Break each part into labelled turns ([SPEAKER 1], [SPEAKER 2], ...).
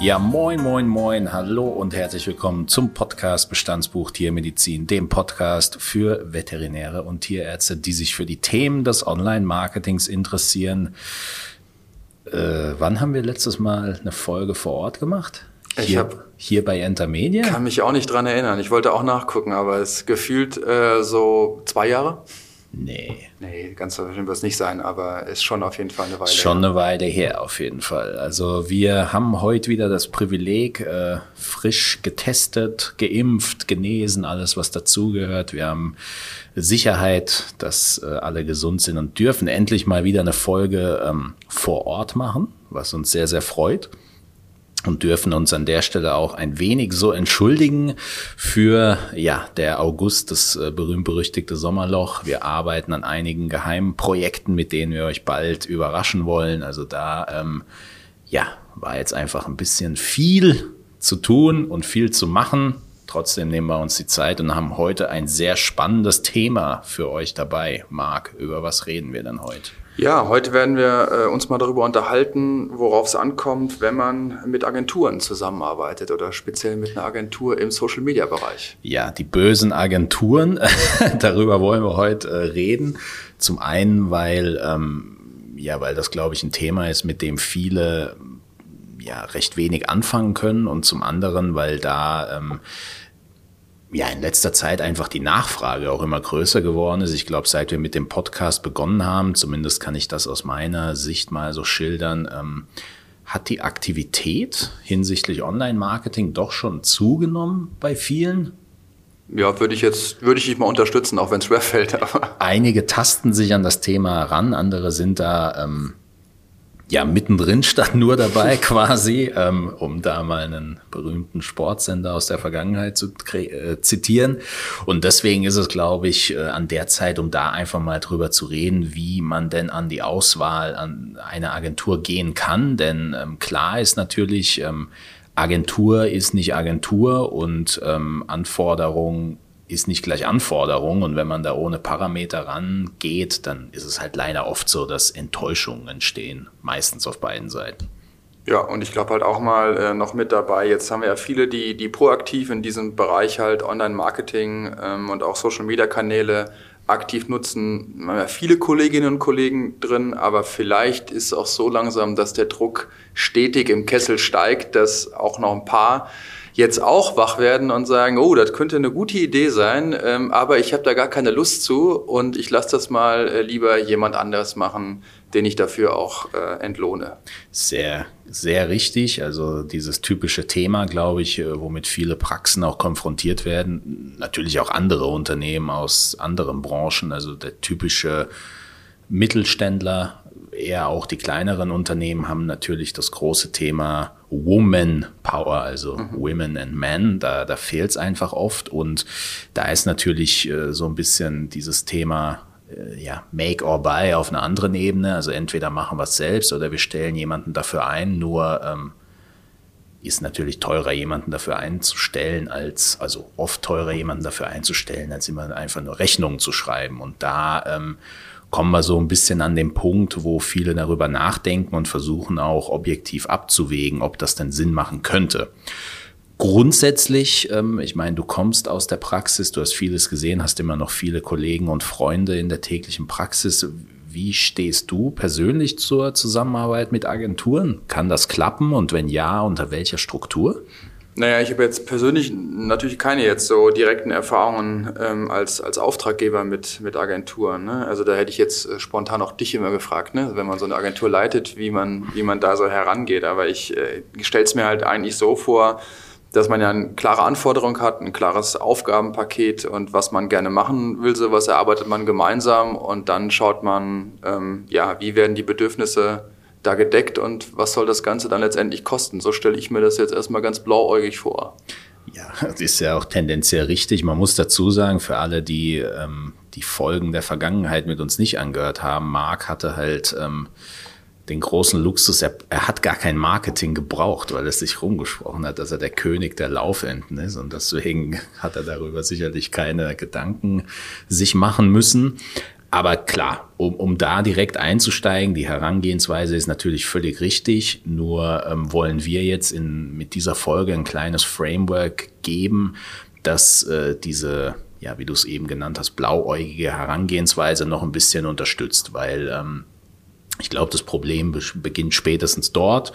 [SPEAKER 1] Ja, moin, moin, moin, hallo und herzlich willkommen zum Podcast Bestandsbuch Tiermedizin, dem Podcast für Veterinäre und Tierärzte, die sich für die Themen des Online-Marketings interessieren. Äh, wann haben wir letztes Mal eine Folge vor Ort gemacht?
[SPEAKER 2] Ich
[SPEAKER 1] Hier,
[SPEAKER 2] hab-
[SPEAKER 1] hier bei Intermedia?
[SPEAKER 2] Kann mich auch nicht dran erinnern. Ich wollte auch nachgucken, aber es gefühlt äh, so zwei Jahre.
[SPEAKER 1] Nee,
[SPEAKER 2] Nee, ganz so schlimm wird es nicht sein, aber ist schon auf jeden Fall eine Weile.
[SPEAKER 1] schon eine Weile her auf jeden Fall. Also wir haben heute wieder das Privileg, äh, frisch getestet, geimpft, genesen, alles was dazugehört. Wir haben Sicherheit, dass äh, alle gesund sind und dürfen endlich mal wieder eine Folge ähm, vor Ort machen, was uns sehr, sehr freut. Und dürfen uns an der Stelle auch ein wenig so entschuldigen für, ja, der August, das äh, berühmt-berüchtigte Sommerloch. Wir arbeiten an einigen geheimen Projekten, mit denen wir euch bald überraschen wollen. Also da, ähm, ja, war jetzt einfach ein bisschen viel zu tun und viel zu machen. Trotzdem nehmen wir uns die Zeit und haben heute ein sehr spannendes Thema für euch dabei. Marc, über was reden wir denn heute?
[SPEAKER 2] Ja, heute werden wir äh, uns mal darüber unterhalten, worauf es ankommt, wenn man mit Agenturen zusammenarbeitet oder speziell mit einer Agentur im Social-Media-Bereich.
[SPEAKER 1] Ja, die bösen Agenturen, darüber wollen wir heute äh, reden. Zum einen, weil, ähm, ja, weil das, glaube ich, ein Thema ist, mit dem viele ja recht wenig anfangen können und zum anderen, weil da ähm, ja in letzter Zeit einfach die Nachfrage auch immer größer geworden ist. Ich glaube, seit wir mit dem Podcast begonnen haben, zumindest kann ich das aus meiner Sicht mal so schildern, ähm, hat die Aktivität hinsichtlich Online-Marketing doch schon zugenommen bei vielen.
[SPEAKER 2] Ja, würde ich jetzt, würde ich dich mal unterstützen, auch wenn es schwerfällt. Aber
[SPEAKER 1] Einige tasten sich an das Thema ran, andere sind da ähm, ja mittendrin statt nur dabei quasi, ähm, um da mal einen berühmten Sportsender aus der Vergangenheit zu äh, zitieren. Und deswegen ist es, glaube ich, äh, an der Zeit, um da einfach mal drüber zu reden, wie man denn an die Auswahl an eine Agentur gehen kann. Denn ähm, klar ist natürlich, ähm, Agentur ist nicht Agentur und ähm, Anforderung ist nicht gleich Anforderung. Und wenn man da ohne Parameter rangeht, dann ist es halt leider oft so, dass Enttäuschungen entstehen, meistens auf beiden Seiten.
[SPEAKER 2] Ja, und ich glaube halt auch mal äh, noch mit dabei, jetzt haben wir ja viele, die, die proaktiv in diesem Bereich halt Online-Marketing ähm, und auch Social-Media-Kanäle aktiv nutzen. Wir haben ja viele Kolleginnen und Kollegen drin, aber vielleicht ist es auch so langsam, dass der Druck stetig im Kessel steigt, dass auch noch ein paar jetzt auch wach werden und sagen, oh, das könnte eine gute Idee sein, ähm, aber ich habe da gar keine Lust zu und ich lasse das mal äh, lieber jemand anderes machen, den ich dafür auch äh, entlohne.
[SPEAKER 1] Sehr, sehr richtig. Also dieses typische Thema, glaube ich, äh, womit viele Praxen auch konfrontiert werden. Natürlich auch andere Unternehmen aus anderen Branchen. Also der typische Mittelständler, eher auch die kleineren Unternehmen haben natürlich das große Thema Woman Power, also Women and Men. Da, da fehlt es einfach oft. Und da ist natürlich äh, so ein bisschen dieses Thema äh, ja, Make or Buy auf einer anderen Ebene. Also entweder machen wir es selbst oder wir stellen jemanden dafür ein. Nur ähm, ist natürlich teurer, jemanden dafür einzustellen, als, also oft teurer, jemanden dafür einzustellen, als immer einfach nur Rechnungen zu schreiben. Und da ähm, kommen wir so ein bisschen an den Punkt, wo viele darüber nachdenken und versuchen auch objektiv abzuwägen, ob das denn Sinn machen könnte. Grundsätzlich, ähm, ich meine, du kommst aus der Praxis, du hast vieles gesehen, hast immer noch viele Kollegen und Freunde in der täglichen Praxis. Wie stehst du persönlich zur Zusammenarbeit mit Agenturen? Kann das klappen und wenn ja, unter welcher Struktur?
[SPEAKER 2] Naja, ich habe jetzt persönlich natürlich keine jetzt so direkten Erfahrungen ähm, als, als Auftraggeber mit, mit Agenturen. Ne? Also da hätte ich jetzt äh, spontan auch dich immer gefragt, ne? wenn man so eine Agentur leitet, wie man, wie man da so herangeht. Aber ich äh, stelle es mir halt eigentlich so vor, dass man ja eine klare Anforderung hat, ein klares Aufgabenpaket und was man gerne machen will, sowas erarbeitet man gemeinsam und dann schaut man, ähm, ja, wie werden die Bedürfnisse da gedeckt und was soll das Ganze dann letztendlich kosten? So stelle ich mir das jetzt erstmal ganz blauäugig vor.
[SPEAKER 1] Ja, das ist ja auch tendenziell richtig. Man muss dazu sagen, für alle, die ähm, die Folgen der Vergangenheit mit uns nicht angehört haben, Marc hatte halt ähm, den großen Luxus, er, er hat gar kein Marketing gebraucht, weil es sich rumgesprochen hat, dass er der König der Laufenden ist. Und deswegen hat er darüber sicherlich keine Gedanken sich machen müssen. Aber klar, um, um da direkt einzusteigen, die Herangehensweise ist natürlich völlig richtig. Nur ähm, wollen wir jetzt in, mit dieser Folge ein kleines Framework geben, dass äh, diese, ja, wie du es eben genannt hast, blauäugige Herangehensweise noch ein bisschen unterstützt, weil ähm, ich glaube, das Problem beginnt spätestens dort.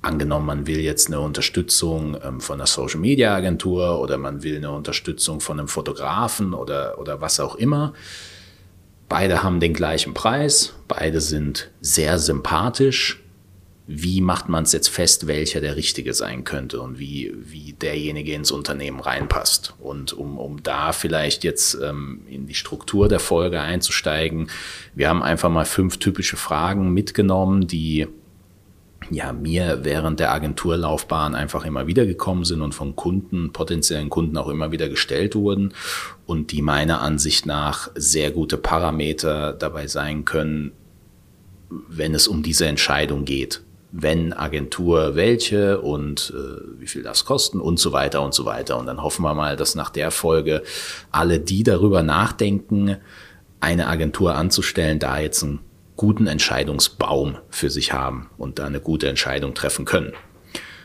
[SPEAKER 1] Angenommen, man will jetzt eine Unterstützung ähm, von einer Social Media Agentur oder man will eine Unterstützung von einem Fotografen oder, oder was auch immer Beide haben den gleichen Preis, beide sind sehr sympathisch. Wie macht man es jetzt fest, welcher der richtige sein könnte und wie, wie derjenige ins Unternehmen reinpasst? Und um, um da vielleicht jetzt ähm, in die Struktur der Folge einzusteigen, wir haben einfach mal fünf typische Fragen mitgenommen, die ja, mir während der Agenturlaufbahn einfach immer wieder gekommen sind und von Kunden, potenziellen Kunden auch immer wieder gestellt wurden und die meiner Ansicht nach sehr gute Parameter dabei sein können, wenn es um diese Entscheidung geht. Wenn Agentur welche und äh, wie viel das kosten und so weiter und so weiter. Und dann hoffen wir mal, dass nach der Folge alle, die darüber nachdenken, eine Agentur anzustellen, da jetzt ein guten Entscheidungsbaum für sich haben und da eine gute Entscheidung treffen können.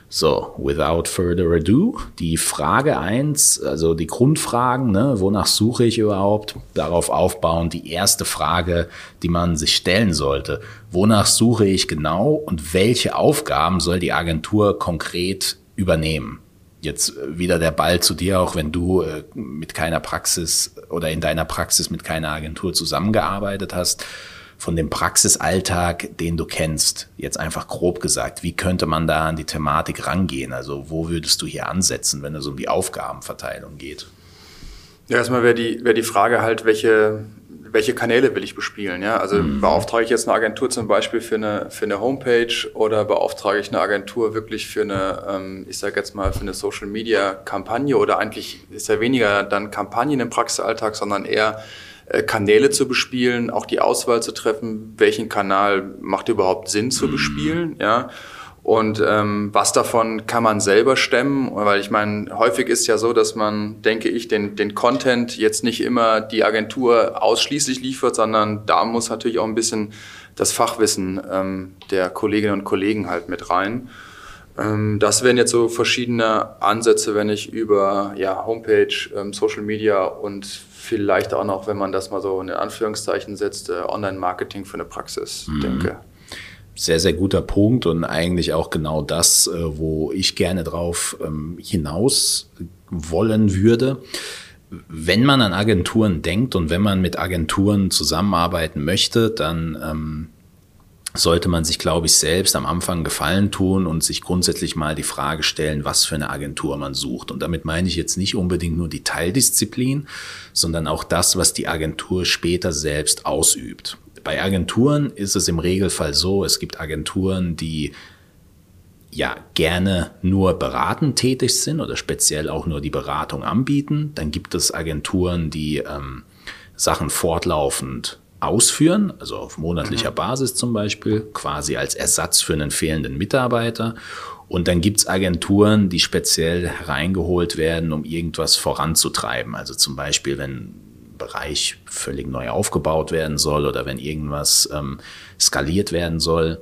[SPEAKER 1] So, without further ado, die Frage eins, also die Grundfragen, ne, wonach suche ich überhaupt, darauf aufbauen, die erste Frage, die man sich stellen sollte. Wonach suche ich genau und welche Aufgaben soll die Agentur konkret übernehmen? Jetzt wieder der Ball zu dir, auch wenn du äh, mit keiner Praxis oder in deiner Praxis mit keiner Agentur zusammengearbeitet hast von dem Praxisalltag, den du kennst, jetzt einfach grob gesagt, wie könnte man da an die Thematik rangehen? Also wo würdest du hier ansetzen, wenn es um die Aufgabenverteilung geht?
[SPEAKER 2] Ja, erstmal wäre die, wäre die Frage halt, welche, welche Kanäle will ich bespielen? Ja? Also mhm. beauftrage ich jetzt eine Agentur zum Beispiel für eine, für eine Homepage oder beauftrage ich eine Agentur wirklich für eine, ähm, ich sage jetzt mal, für eine Social-Media-Kampagne oder eigentlich ist ja weniger dann Kampagnen im Praxisalltag, sondern eher Kanäle zu bespielen, auch die Auswahl zu treffen, welchen Kanal macht überhaupt Sinn zu bespielen, ja. Und ähm, was davon kann man selber stemmen? Weil ich meine, häufig ist ja so, dass man, denke ich, den, den Content jetzt nicht immer die Agentur ausschließlich liefert, sondern da muss natürlich auch ein bisschen das Fachwissen ähm, der Kolleginnen und Kollegen halt mit rein. Ähm, das wären jetzt so verschiedene Ansätze, wenn ich über ja, Homepage, ähm, Social Media und vielleicht auch noch, wenn man das mal so in Anführungszeichen setzt, äh, Online-Marketing für eine Praxis, mhm. denke.
[SPEAKER 1] Sehr, sehr guter Punkt und eigentlich auch genau das, äh, wo ich gerne drauf ähm, hinaus wollen würde. Wenn man an Agenturen denkt und wenn man mit Agenturen zusammenarbeiten möchte, dann ähm, sollte man sich, glaube ich, selbst am Anfang Gefallen tun und sich grundsätzlich mal die Frage stellen, was für eine Agentur man sucht. Und damit meine ich jetzt nicht unbedingt nur die Teildisziplin, sondern auch das, was die Agentur später selbst ausübt. Bei Agenturen ist es im Regelfall so, es gibt Agenturen, die ja gerne nur beratend tätig sind oder speziell auch nur die Beratung anbieten. Dann gibt es Agenturen, die ähm, Sachen fortlaufend ausführen, also auf monatlicher mhm. Basis zum Beispiel, quasi als Ersatz für einen fehlenden Mitarbeiter. Und dann gibt's Agenturen, die speziell hereingeholt werden, um irgendwas voranzutreiben. Also zum Beispiel, wenn ein Bereich völlig neu aufgebaut werden soll oder wenn irgendwas ähm, skaliert werden soll.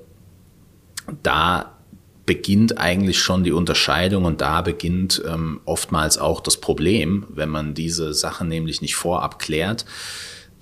[SPEAKER 1] Da beginnt eigentlich schon die Unterscheidung und da beginnt ähm, oftmals auch das Problem, wenn man diese Sachen nämlich nicht vorab klärt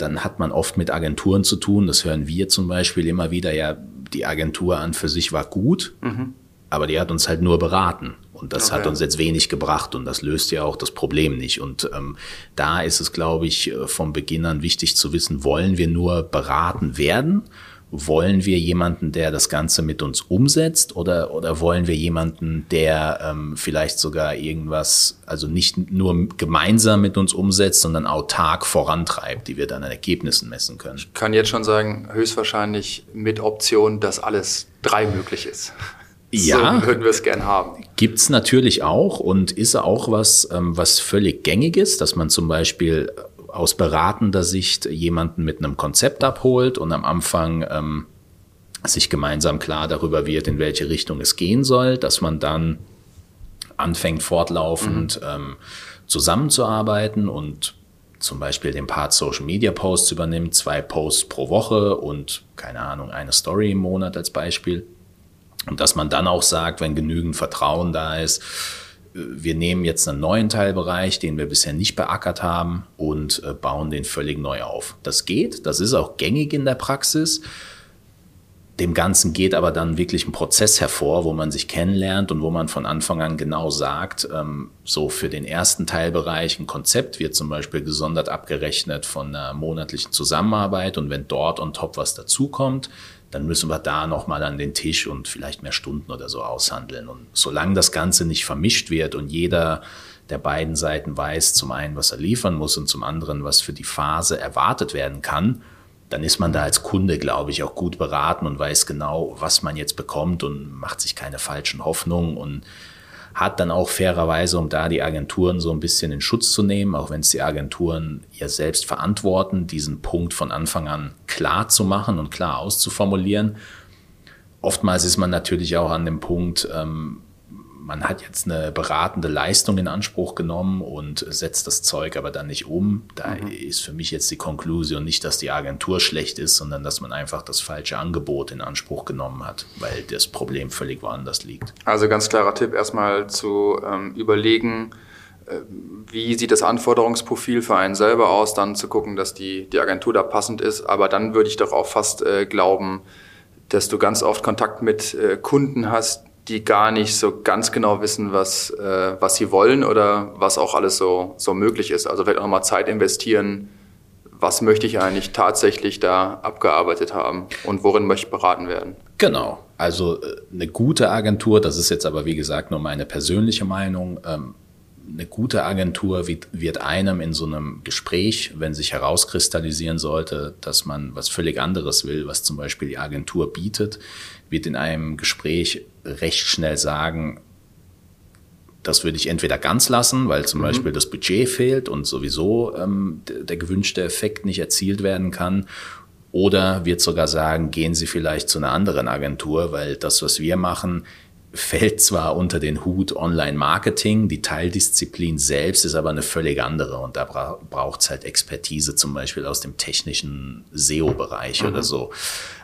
[SPEAKER 1] dann hat man oft mit Agenturen zu tun. Das hören wir zum Beispiel immer wieder. Ja, die Agentur an für sich war gut, mhm. aber die hat uns halt nur beraten. Und das okay. hat uns jetzt wenig gebracht und das löst ja auch das Problem nicht. Und ähm, da ist es, glaube ich, äh, vom Beginn an wichtig zu wissen, wollen wir nur beraten werden wollen wir jemanden, der das Ganze mit uns umsetzt oder, oder wollen wir jemanden, der ähm, vielleicht sogar irgendwas, also nicht nur gemeinsam mit uns umsetzt, sondern autark vorantreibt, die wir dann an Ergebnissen messen können?
[SPEAKER 2] Ich kann jetzt schon sagen, höchstwahrscheinlich mit Option, dass alles drei möglich ist.
[SPEAKER 1] Ja,
[SPEAKER 2] so würden wir es gern haben.
[SPEAKER 1] Gibt's natürlich auch und ist auch was, ähm, was völlig gängig ist, dass man zum Beispiel aus beratender Sicht jemanden mit einem Konzept abholt und am Anfang ähm, sich gemeinsam klar darüber wird, in welche Richtung es gehen soll, dass man dann anfängt fortlaufend mhm. ähm, zusammenzuarbeiten und zum Beispiel den Part Social Media Posts übernimmt, zwei Posts pro Woche und keine Ahnung, eine Story im Monat als Beispiel. Und dass man dann auch sagt, wenn genügend Vertrauen da ist, wir nehmen jetzt einen neuen Teilbereich, den wir bisher nicht beackert haben und äh, bauen den völlig neu auf. Das geht, das ist auch gängig in der Praxis. Dem Ganzen geht aber dann wirklich ein Prozess hervor, wo man sich kennenlernt und wo man von Anfang an genau sagt, ähm, so für den ersten Teilbereich ein Konzept wird zum Beispiel gesondert abgerechnet von einer monatlichen Zusammenarbeit und wenn dort on top was dazukommt, dann müssen wir da nochmal an den Tisch und vielleicht mehr Stunden oder so aushandeln. Und solange das Ganze nicht vermischt wird und jeder der beiden Seiten weiß, zum einen, was er liefern muss und zum anderen, was für die Phase erwartet werden kann, dann ist man da als Kunde, glaube ich, auch gut beraten und weiß genau, was man jetzt bekommt und macht sich keine falschen Hoffnungen und hat dann auch fairerweise, um da die Agenturen so ein bisschen in Schutz zu nehmen, auch wenn es die Agenturen ja selbst verantworten, diesen Punkt von Anfang an klar zu machen und klar auszuformulieren. Oftmals ist man natürlich auch an dem Punkt, ähm, man hat jetzt eine beratende Leistung in Anspruch genommen und setzt das Zeug aber dann nicht um. Da mhm. ist für mich jetzt die Konklusion nicht, dass die Agentur schlecht ist, sondern dass man einfach das falsche Angebot in Anspruch genommen hat, weil das Problem völlig woanders liegt.
[SPEAKER 2] Also ganz klarer Tipp, erstmal zu ähm, überlegen, äh, wie sieht das Anforderungsprofil für einen selber aus, dann zu gucken, dass die, die Agentur da passend ist. Aber dann würde ich doch auch fast äh, glauben, dass du ganz oft Kontakt mit äh, Kunden hast, die gar nicht so ganz genau wissen, was, äh, was sie wollen oder was auch alles so, so möglich ist. Also vielleicht auch mal Zeit investieren, was möchte ich eigentlich tatsächlich da abgearbeitet haben und worin möchte ich beraten werden.
[SPEAKER 1] Genau, also äh, eine gute Agentur, das ist jetzt aber wie gesagt nur meine persönliche Meinung, ähm, eine gute Agentur wird einem in so einem Gespräch, wenn sich herauskristallisieren sollte, dass man was völlig anderes will, was zum Beispiel die Agentur bietet, wird in einem Gespräch recht schnell sagen, das würde ich entweder ganz lassen, weil zum mhm. Beispiel das Budget fehlt und sowieso ähm, der gewünschte Effekt nicht erzielt werden kann. Oder wird sogar sagen, gehen Sie vielleicht zu einer anderen Agentur, weil das, was wir machen, fällt zwar unter den Hut Online-Marketing, die Teildisziplin selbst ist aber eine völlig andere und da bra braucht es halt Expertise zum Beispiel aus dem technischen SEO-Bereich mhm. oder so.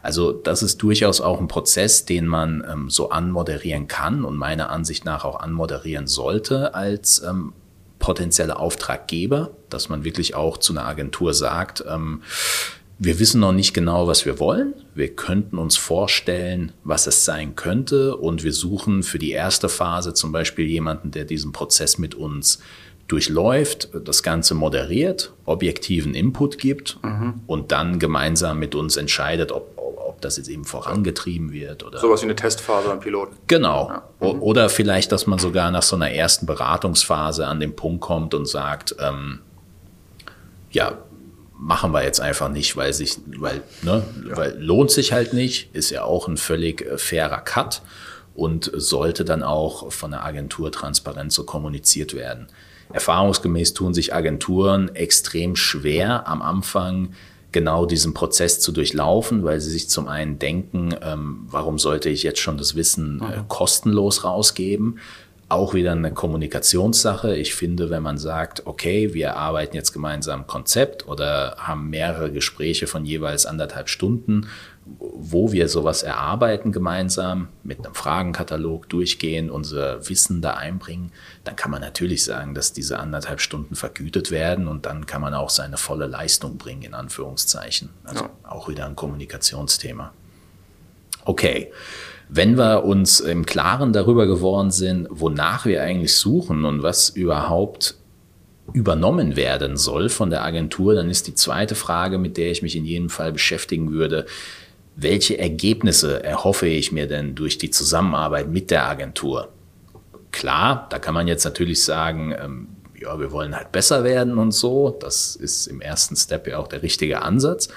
[SPEAKER 1] Also das ist durchaus auch ein Prozess, den man ähm, so anmoderieren kann und meiner Ansicht nach auch anmoderieren sollte als ähm, potenzielle Auftraggeber, dass man wirklich auch zu einer Agentur sagt, ähm, wir wissen noch nicht genau, was wir wollen. Wir könnten uns vorstellen, was es sein könnte. Und wir suchen für die erste Phase zum Beispiel jemanden, der diesen Prozess mit uns durchläuft, das Ganze moderiert, objektiven Input gibt mhm. und dann gemeinsam mit uns entscheidet, ob, ob das jetzt eben vorangetrieben wird. Oder
[SPEAKER 2] Sowas wie eine Testphase beim Piloten.
[SPEAKER 1] Genau. Ja. Mhm. Oder vielleicht, dass man sogar nach so einer ersten Beratungsphase an den Punkt kommt und sagt, ähm, ja, machen wir jetzt einfach nicht, weil sich, weil, ne, ja. weil lohnt sich halt nicht, ist ja auch ein völlig äh, fairer Cut und sollte dann auch von der Agentur transparent so kommuniziert werden. Erfahrungsgemäß tun sich Agenturen extrem schwer am Anfang genau diesen Prozess zu durchlaufen, weil sie sich zum einen denken, ähm, warum sollte ich jetzt schon das Wissen äh, mhm. kostenlos rausgeben? Auch wieder eine Kommunikationssache. Ich finde, wenn man sagt, okay, wir arbeiten jetzt gemeinsam Konzept oder haben mehrere Gespräche von jeweils anderthalb Stunden, wo wir sowas erarbeiten gemeinsam, mit einem Fragenkatalog durchgehen, unser Wissen da einbringen, dann kann man natürlich sagen, dass diese anderthalb Stunden vergütet werden und dann kann man auch seine volle Leistung bringen, in Anführungszeichen. Also ja. auch wieder ein Kommunikationsthema. Okay. Wenn wir uns im Klaren darüber geworden sind, wonach wir eigentlich suchen und was überhaupt übernommen werden soll von der Agentur, dann ist die zweite Frage, mit der ich mich in jedem Fall beschäftigen würde, welche Ergebnisse erhoffe ich mir denn durch die Zusammenarbeit mit der Agentur? Klar, da kann man jetzt natürlich sagen, ähm, ja, wir wollen halt besser werden und so. Das ist im ersten Step ja auch der richtige Ansatz.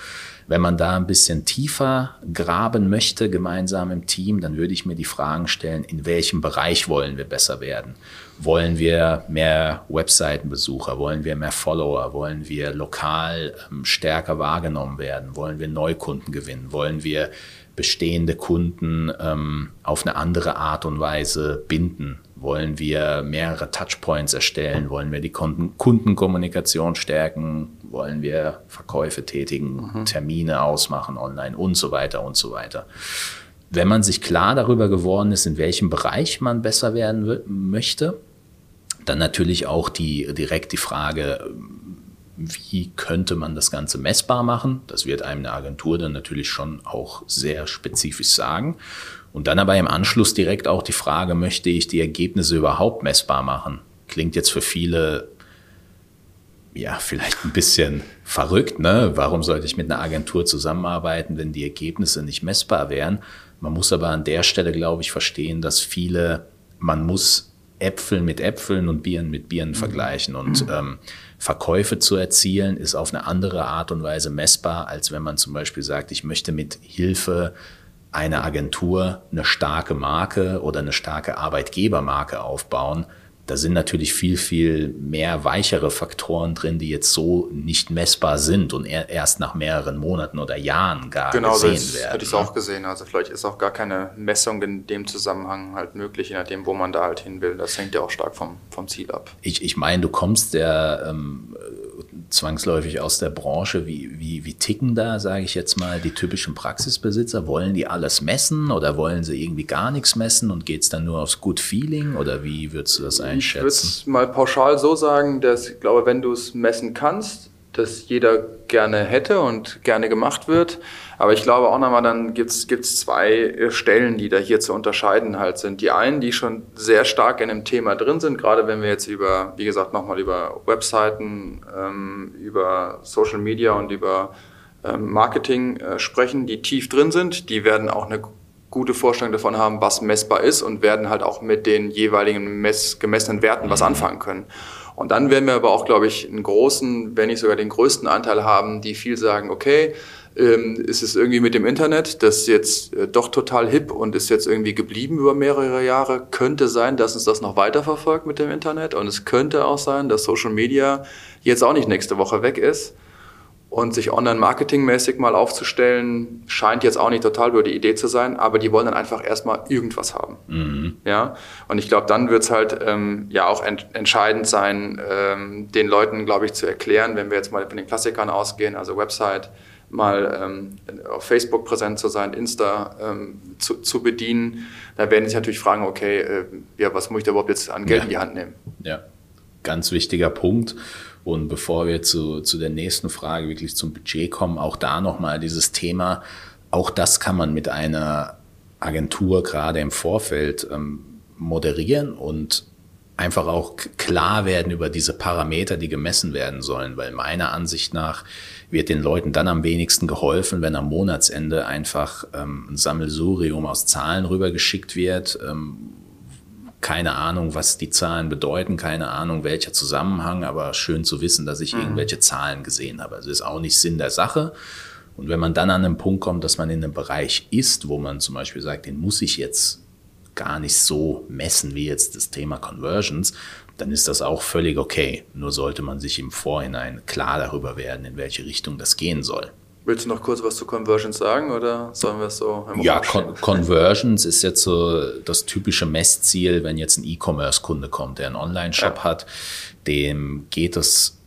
[SPEAKER 1] Wenn man da ein bisschen tiefer graben möchte, gemeinsam im Team, dann würde ich mir die Fragen stellen, in welchem Bereich wollen wir besser werden? Wollen wir mehr Webseitenbesucher? Wollen wir mehr Follower? Wollen wir lokal ähm, stärker wahrgenommen werden? Wollen wir Neukunden gewinnen? Wollen wir bestehende Kunden ähm, auf eine andere Art und Weise binden? Wollen wir mehrere Touchpoints erstellen? Wollen wir die Kundenkommunikation stärken? Wollen wir Verkäufe tätigen, mhm. Termine ausmachen online und so weiter und so weiter? Wenn man sich klar darüber geworden ist, in welchem Bereich man besser werden möchte, dann natürlich auch die, direkt die Frage, wie könnte man das Ganze messbar machen? Das wird einem eine Agentur dann natürlich schon auch sehr spezifisch sagen. Und dann aber im Anschluss direkt auch die Frage, möchte ich die Ergebnisse überhaupt messbar machen? Klingt jetzt für viele ja, vielleicht ein bisschen verrückt, ne? Warum sollte ich mit einer Agentur zusammenarbeiten, wenn die Ergebnisse nicht messbar wären? Man muss aber an der Stelle, glaube ich, verstehen, dass viele, man muss Äpfel mit Äpfeln und Bieren mit Bieren mhm. vergleichen. Und ähm, Verkäufe zu erzielen, ist auf eine andere Art und Weise messbar, als wenn man zum Beispiel sagt, ich möchte mit Hilfe eine Agentur eine starke Marke oder eine starke Arbeitgebermarke aufbauen, da sind natürlich viel, viel mehr weichere Faktoren drin, die jetzt so nicht messbar sind und erst nach mehreren Monaten oder Jahren gar genau, gesehen
[SPEAKER 2] das
[SPEAKER 1] werden.
[SPEAKER 2] Hätte ich auch gesehen. Also vielleicht ist auch gar keine Messung in dem Zusammenhang halt möglich, je nachdem, wo man da halt hin will. Das hängt ja auch stark vom, vom Ziel ab.
[SPEAKER 1] Ich, ich meine, du kommst ja ähm, zwangsläufig aus der Branche. Wie, wie, wie ticken da, sage ich jetzt mal, die typischen Praxisbesitzer? Wollen die alles messen oder wollen sie irgendwie gar nichts messen und geht es dann nur aufs Good Feeling oder wie würdest du das einschätzen?
[SPEAKER 2] Ich würde es mal pauschal so sagen, dass ich glaube, wenn du es messen kannst, dass jeder gerne hätte und gerne gemacht wird. Aber ich glaube auch nochmal, dann gibt es zwei Stellen, die da hier zu unterscheiden halt sind. Die einen, die schon sehr stark in dem Thema drin sind, gerade wenn wir jetzt über, wie gesagt, nochmal über Webseiten, ähm, über Social Media und über ähm, Marketing äh, sprechen, die tief drin sind, die werden auch eine gute Vorstellung davon haben, was messbar ist und werden halt auch mit den jeweiligen mess gemessenen Werten was mhm. anfangen können. Und dann werden wir aber auch, glaube ich, einen großen, wenn nicht sogar den größten Anteil haben, die viel sagen, okay, ähm, ist es irgendwie mit dem Internet, das ist jetzt äh, doch total hip und ist jetzt irgendwie geblieben über mehrere Jahre. Könnte sein, dass uns das noch weiterverfolgt mit dem Internet und es könnte auch sein, dass Social Media jetzt auch nicht nächste Woche weg ist. Und sich online-marketingmäßig mal aufzustellen, scheint jetzt auch nicht total über die Idee zu sein, aber die wollen dann einfach erstmal irgendwas haben. Mhm. Ja? Und ich glaube, dann wird es halt ähm, ja auch ent entscheidend sein, ähm, den Leuten, glaube ich, zu erklären, wenn wir jetzt mal von den Klassikern ausgehen, also Website, mal ähm, auf Facebook präsent zu sein, Insta ähm, zu, zu bedienen, da werden sich natürlich fragen, okay, äh, ja, was muss ich da überhaupt jetzt an Geld ja. in die Hand nehmen?
[SPEAKER 1] Ja, ganz wichtiger Punkt. Und bevor wir zu, zu der nächsten Frage wirklich zum Budget kommen, auch da nochmal dieses Thema, auch das kann man mit einer Agentur gerade im Vorfeld ähm, moderieren und einfach auch klar werden über diese Parameter, die gemessen werden sollen, weil meiner Ansicht nach wird den Leuten dann am wenigsten geholfen, wenn am Monatsende einfach ähm, ein Sammelsurium aus Zahlen rübergeschickt wird, ähm, keine Ahnung, was die Zahlen bedeuten, keine Ahnung, welcher Zusammenhang, aber schön zu wissen, dass ich mhm. irgendwelche Zahlen gesehen habe. Also ist auch nicht Sinn der Sache. Und wenn man dann an einen Punkt kommt, dass man in einem Bereich ist, wo man zum Beispiel sagt, den muss ich jetzt gar nicht so messen wie jetzt das Thema Conversions, dann ist das auch völlig okay. Nur sollte man sich im Vorhinein klar darüber werden, in welche Richtung das gehen soll.
[SPEAKER 2] Willst du noch kurz was zu Conversions sagen oder sollen wir es so?
[SPEAKER 1] Ja, Con Conversions ist jetzt so das typische Messziel, wenn jetzt ein E-Commerce-Kunde kommt, der einen Online-Shop ja. hat, dem geht es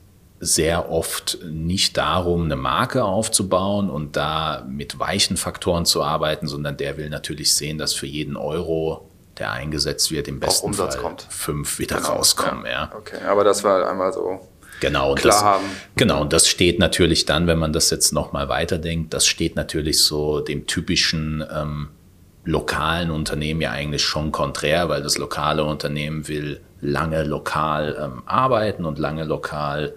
[SPEAKER 1] sehr oft nicht darum, eine Marke aufzubauen und da mit weichen Faktoren zu arbeiten, sondern der will natürlich sehen, dass für jeden Euro, der eingesetzt wird, im besten Fall kommt. fünf wieder genau, rauskommen. Ja. ja.
[SPEAKER 2] Okay, aber das war einmal so
[SPEAKER 1] Genau, und
[SPEAKER 2] klar
[SPEAKER 1] das,
[SPEAKER 2] haben.
[SPEAKER 1] Genau, und das steht natürlich dann, wenn man das jetzt nochmal weiterdenkt, das steht natürlich so dem typischen ähm, lokalen Unternehmen ja eigentlich schon konträr, weil das lokale Unternehmen will lange lokal ähm, arbeiten und lange lokal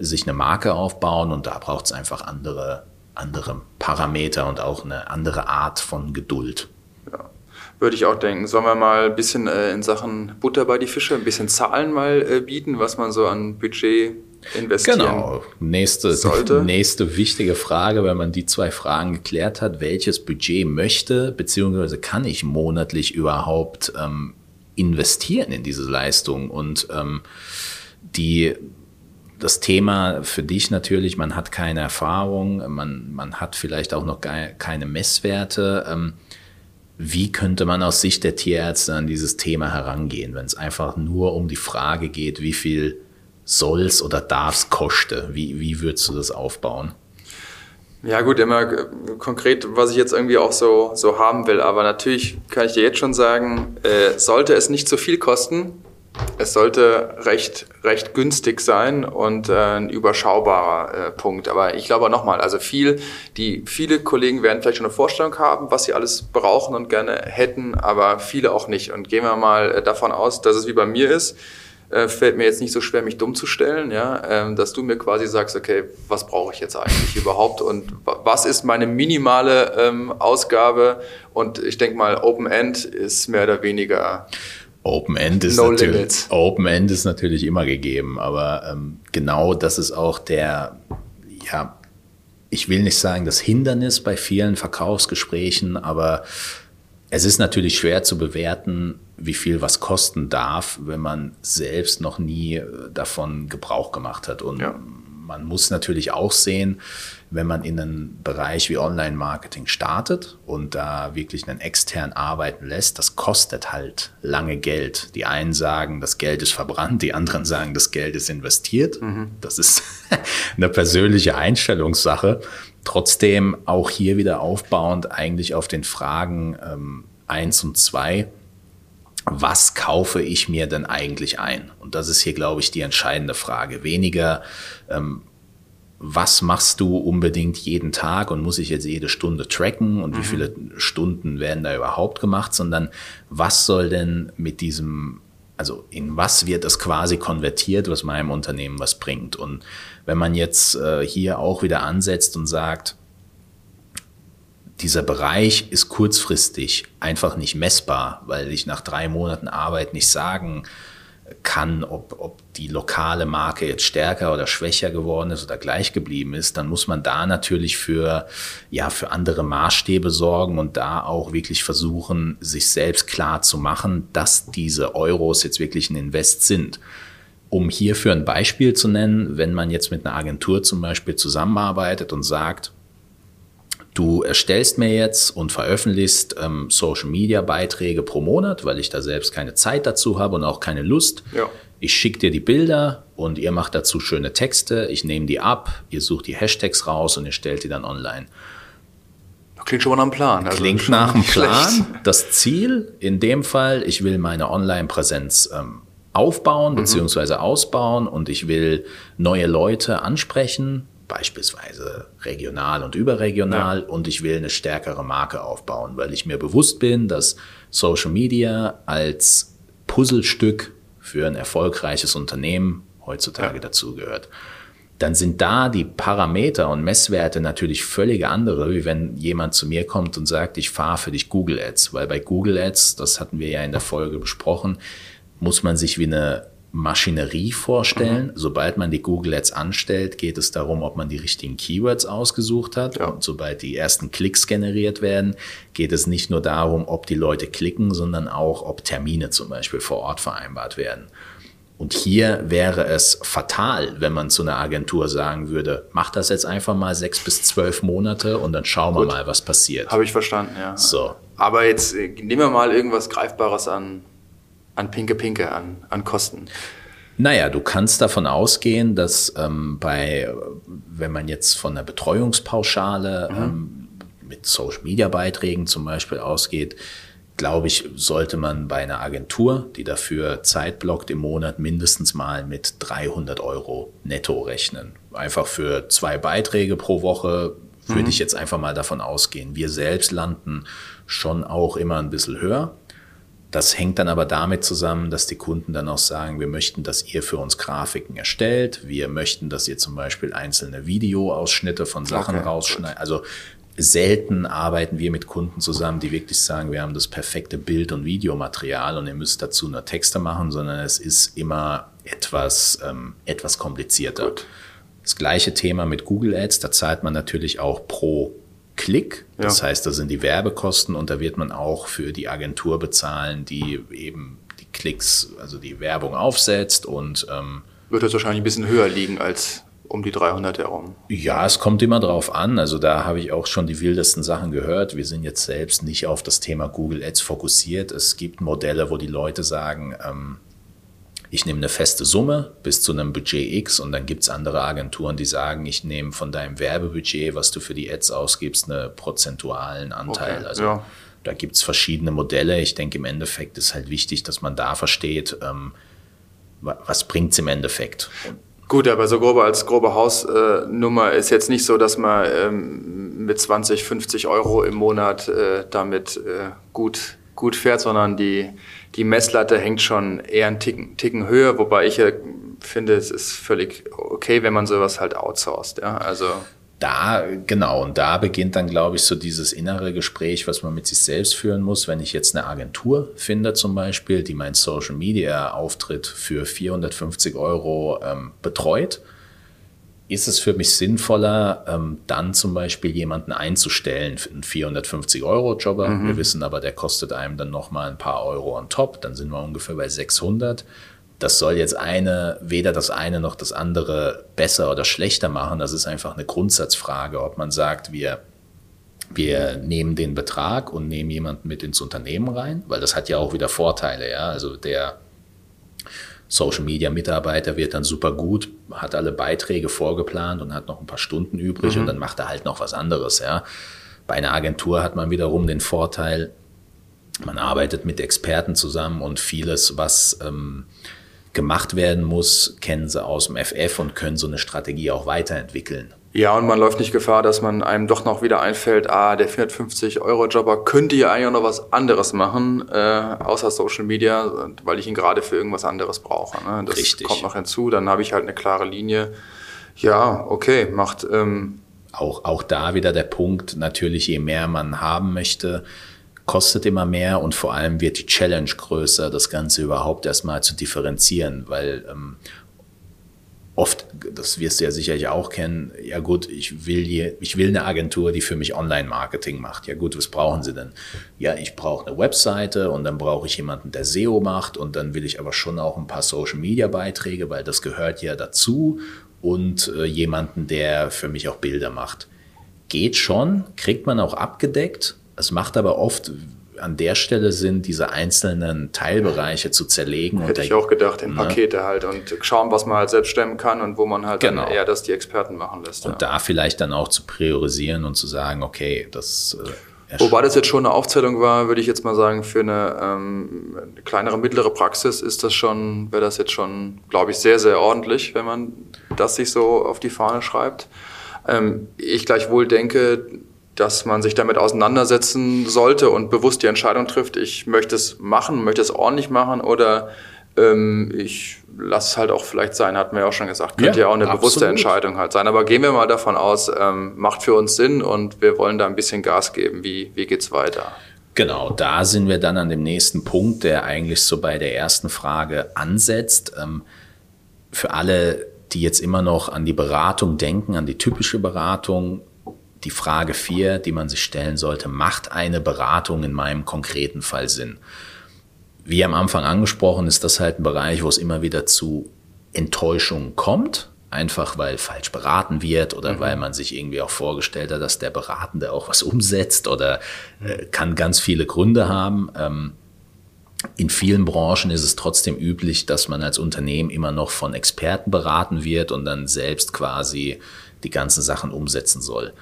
[SPEAKER 1] sich eine Marke aufbauen und da braucht es einfach andere, andere Parameter und auch eine andere Art von Geduld.
[SPEAKER 2] Ja. Würde ich auch denken. Sollen wir mal ein bisschen äh, in Sachen Butter bei die Fische, ein bisschen Zahlen mal äh, bieten, was man so an Budget investieren Genau.
[SPEAKER 1] Nächste, sollte. nächste wichtige Frage, wenn man die zwei Fragen geklärt hat. Welches Budget möchte, beziehungsweise kann ich monatlich überhaupt ähm, investieren in diese Leistung? Und ähm, die das Thema für dich natürlich, man hat keine Erfahrung, man, man hat vielleicht auch noch keine Messwerte. Ähm, wie könnte man aus Sicht der Tierärzte an dieses Thema herangehen, wenn es einfach nur um die Frage geht, wie viel soll's oder darf's kosten? Wie, wie würdest du das aufbauen?
[SPEAKER 2] Ja gut, immer konkret, was ich jetzt irgendwie auch so, so haben will. Aber natürlich kann ich dir jetzt schon sagen, äh, sollte es nicht zu viel kosten, es sollte recht, recht günstig sein und äh, ein überschaubarer äh, Punkt. Aber ich glaube nochmal, also viel, die, viele Kollegen werden vielleicht schon eine Vorstellung haben, was sie alles brauchen und gerne hätten, aber viele auch nicht. Und gehen wir mal äh, davon aus, dass es wie bei mir ist äh, fällt mir jetzt nicht so schwer, mich dumm zu stellen, ja, ähm, dass du mir quasi sagst, okay, was brauche ich jetzt eigentlich überhaupt und was ist meine minimale ähm, Ausgabe? Und ich denke mal, Open End ist mehr oder weniger
[SPEAKER 1] Open End ist, no natürlich, Open End ist natürlich immer gegeben, aber ähm, genau das ist auch der, ja, ich will nicht sagen das Hindernis bei vielen Verkaufsgesprächen, aber es ist natürlich schwer zu bewerten, wie viel was kosten darf, wenn man selbst noch nie äh, davon Gebrauch gemacht hat. Und ja. man muss natürlich auch sehen, wenn man in einen Bereich wie Online-Marketing startet und da wirklich einen extern arbeiten lässt, das kostet halt lange Geld. Die einen sagen, das Geld ist verbrannt, die anderen sagen, das Geld ist investiert. Mhm. Das ist eine persönliche Einstellungssache. Trotzdem auch hier wieder aufbauend eigentlich auf den Fragen ähm, eins und zwei was kaufe ich mir denn eigentlich ein? Und das ist hier, glaube ich, die entscheidende Frage. Weniger, ähm, was machst du unbedingt jeden Tag und muss ich jetzt jede Stunde tracken und mhm. wie viele Stunden werden da überhaupt gemacht, sondern was soll denn mit diesem, also in was wird das quasi konvertiert, was meinem Unternehmen was bringt? Und wenn man jetzt äh, hier auch wieder ansetzt und sagt, dieser Bereich ist kurzfristig einfach nicht messbar, weil ich nach drei Monaten Arbeit nicht sagen kann, ob, ob die lokale Marke jetzt stärker oder schwächer geworden ist oder gleich geblieben ist, dann muss man da natürlich für, ja, für andere Maßstäbe sorgen und da auch wirklich versuchen, sich selbst klar zu machen, dass diese Euros jetzt wirklich ein Invest sind. Um hierfür ein Beispiel zu nennen, wenn man jetzt mit einer Agentur zum Beispiel zusammenarbeitet und sagt, Du erstellst mir jetzt und veröffentlichst ähm, Social-Media-Beiträge pro Monat, weil ich da selbst keine Zeit dazu habe und auch keine Lust. Ja. Ich schicke dir die Bilder und ihr macht dazu schöne Texte. Ich nehme die ab, ihr sucht die Hashtags raus und ihr stellt die dann online.
[SPEAKER 2] Klingt schon mal nach einem Plan.
[SPEAKER 1] Also Klingt nach einem Plan. Das Ziel in dem Fall, ich will meine Online-Präsenz ähm, aufbauen mhm. bzw. ausbauen und ich will neue Leute ansprechen beispielsweise regional und überregional ja. und ich will eine stärkere Marke aufbauen, weil ich mir bewusst bin, dass Social Media als Puzzlestück für ein erfolgreiches Unternehmen heutzutage ja. dazugehört. Dann sind da die Parameter und Messwerte natürlich völlig andere, wie wenn jemand zu mir kommt und sagt, ich fahre für dich Google Ads, weil bei Google Ads, das hatten wir ja in der Folge besprochen, muss man sich wie eine Maschinerie vorstellen. Mhm. Sobald man die Google Ads anstellt, geht es darum, ob man die richtigen Keywords ausgesucht hat. Ja. Und sobald die ersten Klicks generiert werden, geht es nicht nur darum, ob die Leute klicken, sondern auch, ob Termine zum Beispiel vor Ort vereinbart werden. Und hier wäre es fatal, wenn man zu einer Agentur sagen würde, mach das jetzt einfach mal sechs bis zwölf Monate und dann schauen Gut. wir mal, was passiert.
[SPEAKER 2] Habe ich verstanden, ja. So. Aber jetzt äh, nehmen wir mal irgendwas Greifbares an an Pinke Pinke, an, an Kosten?
[SPEAKER 1] Naja, du kannst davon ausgehen, dass ähm, bei, wenn man jetzt von der Betreuungspauschale mhm. ähm, mit Social Media Beiträgen zum Beispiel ausgeht, glaube ich, sollte man bei einer Agentur, die dafür Zeit blockt, im Monat mindestens mal mit 300 Euro netto rechnen. Einfach für zwei Beiträge pro Woche würde mhm. ich jetzt einfach mal davon ausgehen. Wir selbst landen schon auch immer ein bisschen höher. Das hängt dann aber damit zusammen, dass die Kunden dann auch sagen, wir möchten, dass ihr für uns Grafiken erstellt. Wir möchten, dass ihr zum Beispiel einzelne Videoausschnitte von Sachen okay, rausschneidet. Also selten arbeiten wir mit Kunden zusammen, die wirklich sagen, wir haben das perfekte Bild- und Videomaterial und ihr müsst dazu nur Texte machen, sondern es ist immer etwas, ähm, etwas komplizierter. Gut. Das gleiche Thema mit Google Ads, da zahlt man natürlich auch pro Klick. Das ja. heißt, da sind die Werbekosten und da wird man auch für die Agentur bezahlen, die eben die Klicks, also die Werbung aufsetzt und
[SPEAKER 2] ähm, wird das wahrscheinlich ein bisschen höher liegen als um die 300 herum.
[SPEAKER 1] Ja, es kommt immer drauf an. Also da habe ich auch schon die wildesten Sachen gehört. Wir sind jetzt selbst nicht auf das Thema Google Ads fokussiert. Es gibt Modelle, wo die Leute sagen, ähm, ich nehme eine feste Summe bis zu einem Budget X und dann gibt es andere Agenturen, die sagen, ich nehme von deinem Werbebudget, was du für die Ads ausgibst, einen prozentualen Anteil. Okay, also ja. da gibt es verschiedene Modelle. Ich denke, im Endeffekt ist halt wichtig, dass man da versteht, ähm, was bringt es im Endeffekt.
[SPEAKER 2] Gut, aber so grobe als grobe Hausnummer ist jetzt nicht so, dass man ähm, mit 20, 50 Euro im Monat äh, damit äh, gut, gut fährt, sondern die die Messlatte hängt schon eher einen Ticken, Ticken höher, wobei ich finde, es ist völlig okay, wenn man sowas halt outsourced. Ja? Also
[SPEAKER 1] da, genau, und da beginnt dann, glaube ich, so dieses innere Gespräch, was man mit sich selbst führen muss. Wenn ich jetzt eine Agentur finde, zum Beispiel, die meinen Social Media Auftritt für 450 Euro ähm, betreut, ist es für mich sinnvoller, ähm, dann zum Beispiel jemanden einzustellen für einen 450-Euro-Jobber. Mhm. Wir wissen aber, der kostet einem dann nochmal ein paar Euro on top. Dann sind wir ungefähr bei 600. Das soll jetzt eine, weder das eine noch das andere besser oder schlechter machen. Das ist einfach eine Grundsatzfrage, ob man sagt, wir, wir nehmen den Betrag und nehmen jemanden mit ins Unternehmen rein, weil das hat ja auch wieder Vorteile. Ja? Also der Social Media Mitarbeiter wird dann super gut, hat alle Beiträge vorgeplant und hat noch ein paar Stunden übrig mhm. und dann macht er halt noch was anderes. Ja. Bei einer Agentur hat man wiederum den Vorteil, man arbeitet mit Experten zusammen und vieles, was ähm, gemacht werden muss, kennen sie aus dem FF und können so eine Strategie auch weiterentwickeln.
[SPEAKER 2] Ja, und man läuft nicht Gefahr, dass man einem doch noch wieder einfällt, ah, der 450-Euro-Jobber könnte ja eigentlich auch noch was anderes machen, äh, außer Social Media, weil ich ihn gerade für irgendwas anderes brauche. Ne? Das Richtig. kommt noch hinzu, dann habe ich halt eine klare Linie. Ja, okay, macht... Ähm
[SPEAKER 1] auch, auch da wieder der Punkt, natürlich, je mehr man haben möchte, kostet immer mehr und vor allem wird die Challenge größer, das Ganze überhaupt erstmal zu differenzieren, weil ähm, oft, das wirst du ja sicherlich auch kennen, ja gut, ich will hier, ich will eine Agentur, die für mich Online-Marketing macht. Ja gut, was brauchen sie denn? Ja, ich brauche eine Webseite und dann brauche ich jemanden, der SEO macht und dann will ich aber schon auch ein paar Social-Media-Beiträge, weil das gehört ja dazu und äh, jemanden, der für mich auch Bilder macht. Geht schon, kriegt man auch abgedeckt. Es macht aber oft an der Stelle sind, diese einzelnen Teilbereiche zu zerlegen.
[SPEAKER 2] Hätte ich auch gedacht, in ne? Pakete halt und schauen, was man halt selbst stemmen kann und wo man halt genau. eher das die Experten machen lässt.
[SPEAKER 1] Und ja. da vielleicht dann auch zu priorisieren und zu sagen, okay, das.
[SPEAKER 2] Äh, Wobei das jetzt schon eine Aufzählung war, würde ich jetzt mal sagen, für eine, ähm, eine kleinere, mittlere Praxis ist das schon, wäre das jetzt schon, glaube ich, sehr, sehr ordentlich, wenn man das sich so auf die Fahne schreibt. Ähm, ich gleichwohl denke, dass man sich damit auseinandersetzen sollte und bewusst die Entscheidung trifft, ich möchte es machen, möchte es ordentlich machen oder ähm, ich lasse es halt auch vielleicht sein, hatten wir ja auch schon gesagt. Könnte ja, ja auch eine absolut. bewusste Entscheidung halt sein. Aber gehen wir mal davon aus, ähm, macht für uns Sinn und wir wollen da ein bisschen Gas geben. Wie, wie geht's weiter?
[SPEAKER 1] Genau, da sind wir dann an dem nächsten Punkt, der eigentlich so bei der ersten Frage ansetzt. Ähm, für alle, die jetzt immer noch an die Beratung denken, an die typische Beratung, die Frage vier, die man sich stellen sollte, macht eine Beratung in meinem konkreten Fall Sinn? Wie am Anfang angesprochen, ist das halt ein Bereich, wo es immer wieder zu Enttäuschungen kommt. Einfach weil falsch beraten wird oder mhm. weil man sich irgendwie auch vorgestellt hat, dass der Beratende auch was umsetzt oder äh, kann ganz viele Gründe haben. Ähm, in vielen Branchen ist es trotzdem üblich, dass man als Unternehmen immer noch von Experten beraten wird und dann selbst quasi die ganzen Sachen umsetzen soll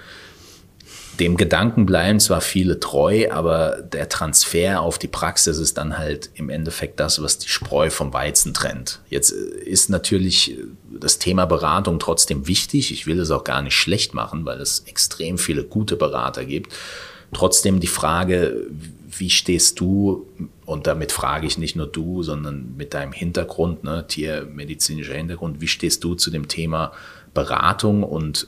[SPEAKER 1] dem Gedanken bleiben zwar viele treu, aber der Transfer auf die Praxis ist dann halt im Endeffekt das, was die Spreu vom Weizen trennt. Jetzt ist natürlich das Thema Beratung trotzdem wichtig. Ich will es auch gar nicht schlecht machen, weil es extrem viele gute Berater gibt. Trotzdem die Frage, wie stehst du, und damit frage ich nicht nur du, sondern mit deinem Hintergrund, ne, tiermedizinischer Hintergrund, wie stehst du zu dem Thema Beratung und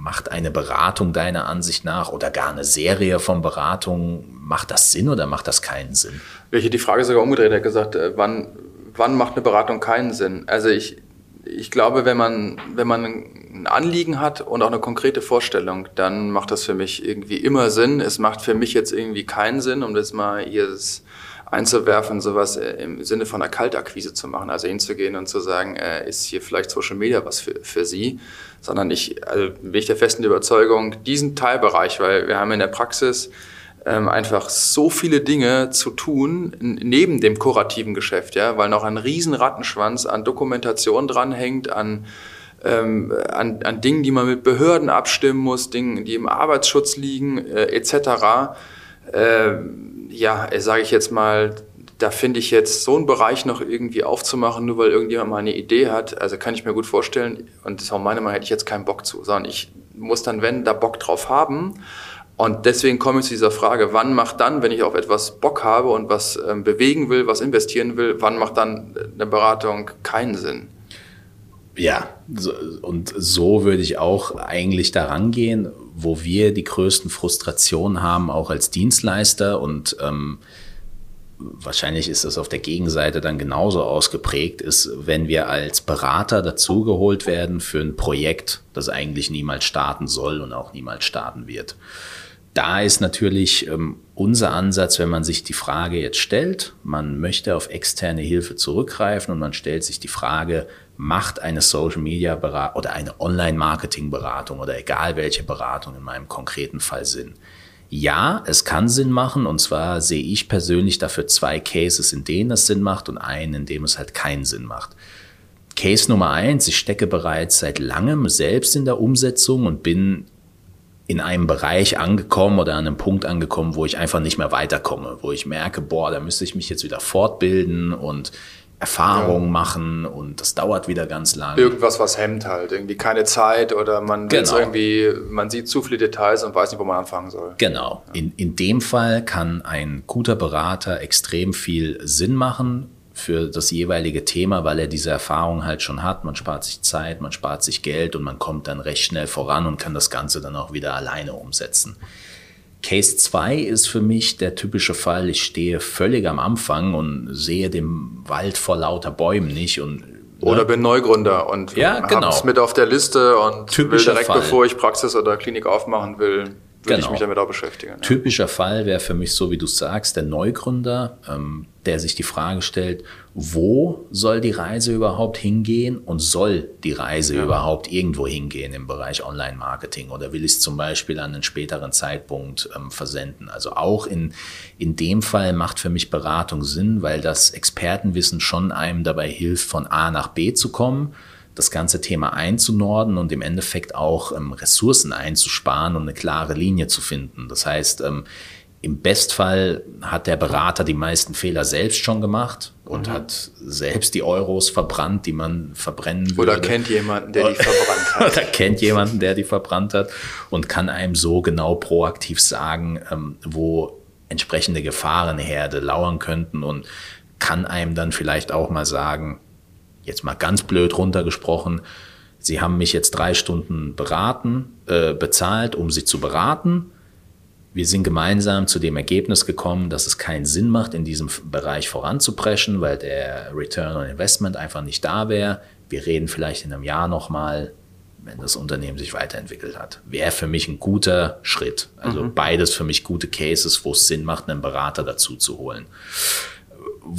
[SPEAKER 1] macht eine Beratung deiner Ansicht nach oder gar eine Serie von Beratungen, macht das Sinn oder macht das keinen Sinn?
[SPEAKER 2] Welche die Frage sogar umgedreht hat gesagt, äh, wann, wann macht eine Beratung keinen Sinn? Also ich, ich glaube, wenn man, wenn man ein Anliegen hat und auch eine konkrete Vorstellung, dann macht das für mich irgendwie immer Sinn. Es macht für mich jetzt irgendwie keinen Sinn, um das mal hier einzuwerfen, sowas äh, im Sinne von einer Kaltakquise zu machen, also hinzugehen und zu sagen, äh, ist hier vielleicht Social Media was für, für Sie, sondern ich also bin ich der festen Überzeugung, diesen Teilbereich, weil wir haben in der Praxis ähm, einfach so viele Dinge zu tun neben dem kurativen Geschäft, ja, weil noch ein riesen Rattenschwanz an Dokumentation dranhängt, an ähm, an, an Dingen, die man mit Behörden abstimmen muss, Dingen, die im Arbeitsschutz liegen, äh, etc. Äh, ja, sage ich jetzt mal, da finde ich jetzt so einen Bereich noch irgendwie aufzumachen, nur weil irgendjemand mal eine Idee hat, also kann ich mir gut vorstellen, und das ist auch meine Meinung, hätte ich jetzt keinen Bock zu, sondern ich muss dann, wenn, da Bock drauf haben. Und deswegen komme ich zu dieser Frage, wann macht dann, wenn ich auf etwas Bock habe und was ähm, bewegen will, was investieren will, wann macht dann eine Beratung keinen Sinn?
[SPEAKER 1] Ja, so, und so würde ich auch eigentlich daran gehen, wo wir die größten Frustrationen haben, auch als Dienstleister und ähm, wahrscheinlich ist das auf der Gegenseite dann genauso ausgeprägt, ist, wenn wir als Berater dazugeholt werden für ein Projekt, das eigentlich niemals starten soll und auch niemals starten wird. Da ist natürlich ähm, unser Ansatz, wenn man sich die Frage jetzt stellt, man möchte auf externe Hilfe zurückgreifen und man stellt sich die Frage, macht eine Social Media Beratung oder eine Online Marketing Beratung oder egal welche Beratung in meinem konkreten Fall Sinn? Ja, es kann Sinn machen und zwar sehe ich persönlich dafür zwei Cases, in denen es Sinn macht und einen, in dem es halt keinen Sinn macht. Case Nummer eins, ich stecke bereits seit langem selbst in der Umsetzung und bin in einem Bereich angekommen oder an einem Punkt angekommen, wo ich einfach nicht mehr weiterkomme, wo ich merke, boah, da müsste ich mich jetzt wieder fortbilden und Erfahrungen ja. machen und das dauert wieder ganz lang.
[SPEAKER 2] Irgendwas, was hemmt halt, irgendwie keine Zeit oder man genau. irgendwie, man sieht zu viele Details und weiß nicht, wo man anfangen soll.
[SPEAKER 1] Genau. Ja. In, in dem Fall kann ein guter Berater extrem viel Sinn machen für das jeweilige Thema, weil er diese Erfahrung halt schon hat. Man spart sich Zeit, man spart sich Geld und man kommt dann recht schnell voran und kann das Ganze dann auch wieder alleine umsetzen. Case 2 ist für mich der typische Fall, ich stehe völlig am Anfang und sehe den Wald vor lauter Bäumen nicht und
[SPEAKER 2] oder ne? bin Neugründer und
[SPEAKER 1] ja, genau.
[SPEAKER 2] habe es mit auf der Liste und Typischer will direkt, Fall. bevor ich Praxis oder Klinik aufmachen will, würde genau. ich mich damit auch beschäftigen. Ja.
[SPEAKER 1] Typischer Fall wäre für mich, so wie du sagst, der Neugründer, ähm, der sich die Frage stellt, wo soll die Reise überhaupt hingehen und soll die Reise ja. überhaupt irgendwo hingehen im Bereich Online-Marketing oder will ich es zum Beispiel an einen späteren Zeitpunkt ähm, versenden? Also auch in, in dem Fall macht für mich Beratung Sinn, weil das Expertenwissen schon einem dabei hilft, von A nach B zu kommen das ganze Thema einzunorden und im Endeffekt auch ähm, Ressourcen einzusparen und eine klare Linie zu finden. Das heißt, ähm, im Bestfall hat der Berater die meisten Fehler selbst schon gemacht und mhm. hat selbst die Euros verbrannt, die man verbrennen würde.
[SPEAKER 2] Oder kennt jemanden, der die verbrannt
[SPEAKER 1] hat. Oder kennt jemanden, der die verbrannt hat und kann einem so genau proaktiv sagen, ähm, wo entsprechende Gefahrenherde lauern könnten und kann einem dann vielleicht auch mal sagen, jetzt mal ganz blöd runtergesprochen, Sie haben mich jetzt drei Stunden beraten, äh, bezahlt, um Sie zu beraten. Wir sind gemeinsam zu dem Ergebnis gekommen, dass es keinen Sinn macht, in diesem Bereich voranzupreschen, weil der Return on Investment einfach nicht da wäre. Wir reden vielleicht in einem Jahr nochmal, wenn das Unternehmen sich weiterentwickelt hat. Wäre für mich ein guter Schritt. Also mhm. beides für mich gute Cases, wo es Sinn macht, einen Berater dazu zu holen.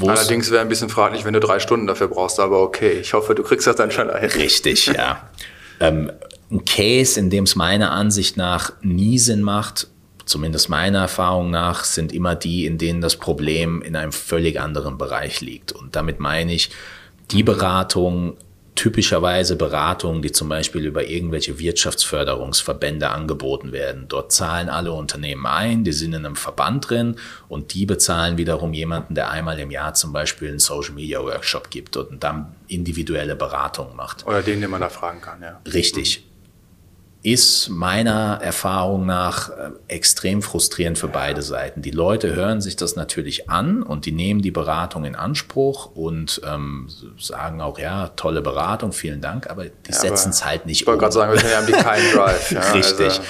[SPEAKER 2] Allerdings wäre ein bisschen fraglich, wenn du drei Stunden dafür brauchst, aber okay, ich hoffe, du kriegst das dann schon
[SPEAKER 1] ein. Richtig, ja. ähm, ein Case, in dem es meiner Ansicht nach nie Sinn macht, zumindest meiner Erfahrung nach, sind immer die, in denen das Problem in einem völlig anderen Bereich liegt. Und damit meine ich, die Beratung typischerweise Beratungen, die zum Beispiel über irgendwelche Wirtschaftsförderungsverbände angeboten werden. Dort zahlen alle Unternehmen ein, die sind in einem Verband drin und die bezahlen wiederum jemanden, der einmal im Jahr zum Beispiel einen Social Media Workshop gibt und dann individuelle Beratungen macht.
[SPEAKER 2] Oder den, den man da fragen kann, ja.
[SPEAKER 1] Richtig ist meiner Erfahrung nach äh, extrem frustrierend für beide Seiten. Die Leute hören sich das natürlich an und die nehmen die Beratung in Anspruch und ähm, sagen auch, ja, tolle Beratung, vielen Dank, aber die ja, setzen es halt nicht
[SPEAKER 2] ich um. Ich wollte gerade sagen, wir haben die keinen Drive.
[SPEAKER 1] Ja, Richtig. Also.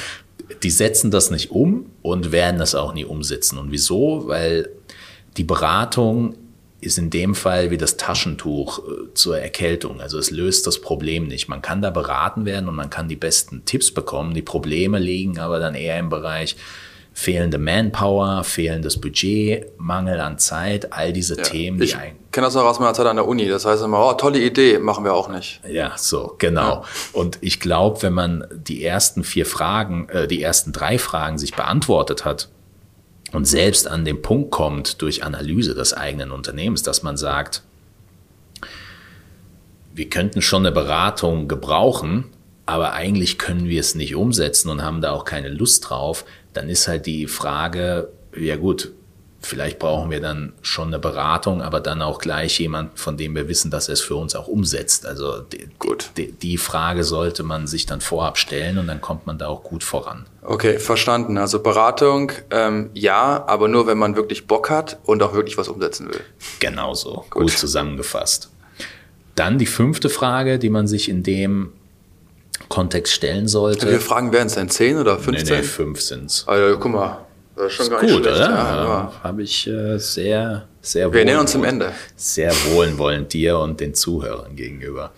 [SPEAKER 1] Die setzen das nicht um und werden das auch nie umsetzen. Und wieso? Weil die Beratung ist in dem Fall wie das Taschentuch äh, zur Erkältung. Also es löst das Problem nicht. Man kann da beraten werden und man kann die besten Tipps bekommen. Die Probleme liegen aber dann eher im Bereich, fehlende Manpower, fehlendes Budget, Mangel an Zeit, all diese ja, Themen,
[SPEAKER 2] die Ich kenne das auch aus meiner Zeit an der Uni. Das heißt immer, oh, tolle Idee, machen wir auch nicht.
[SPEAKER 1] Ja, so, genau. Ja. Und ich glaube, wenn man die ersten vier Fragen, äh, die ersten drei Fragen sich beantwortet hat und selbst an den Punkt kommt durch Analyse des eigenen Unternehmens, dass man sagt, wir könnten schon eine Beratung gebrauchen, aber eigentlich können wir es nicht umsetzen und haben da auch keine Lust drauf, dann ist halt die Frage, ja gut, vielleicht brauchen wir dann schon eine Beratung, aber dann auch gleich jemand, von dem wir wissen, dass er es für uns auch umsetzt. Also die, gut. Die, die, Frage sollte man sich dann vorab stellen und dann kommt man da auch gut voran.
[SPEAKER 2] Okay, verstanden. Also Beratung, ähm, ja, aber nur, wenn man wirklich Bock hat und auch wirklich was umsetzen will.
[SPEAKER 1] Genau so, gut, gut zusammengefasst. Dann die fünfte Frage, die man sich in dem Kontext stellen sollte.
[SPEAKER 2] Viele Fragen wären es denn? Zehn oder 15? Nee, nee,
[SPEAKER 1] fünf sind es.
[SPEAKER 2] Also, guck mal, das ist schon ist gar
[SPEAKER 1] gut, oder? Ja, ja. Habe ich äh, sehr, sehr
[SPEAKER 2] Wir nähern uns zum Ende.
[SPEAKER 1] Sehr wohlwollend dir und den Zuhörern gegenüber.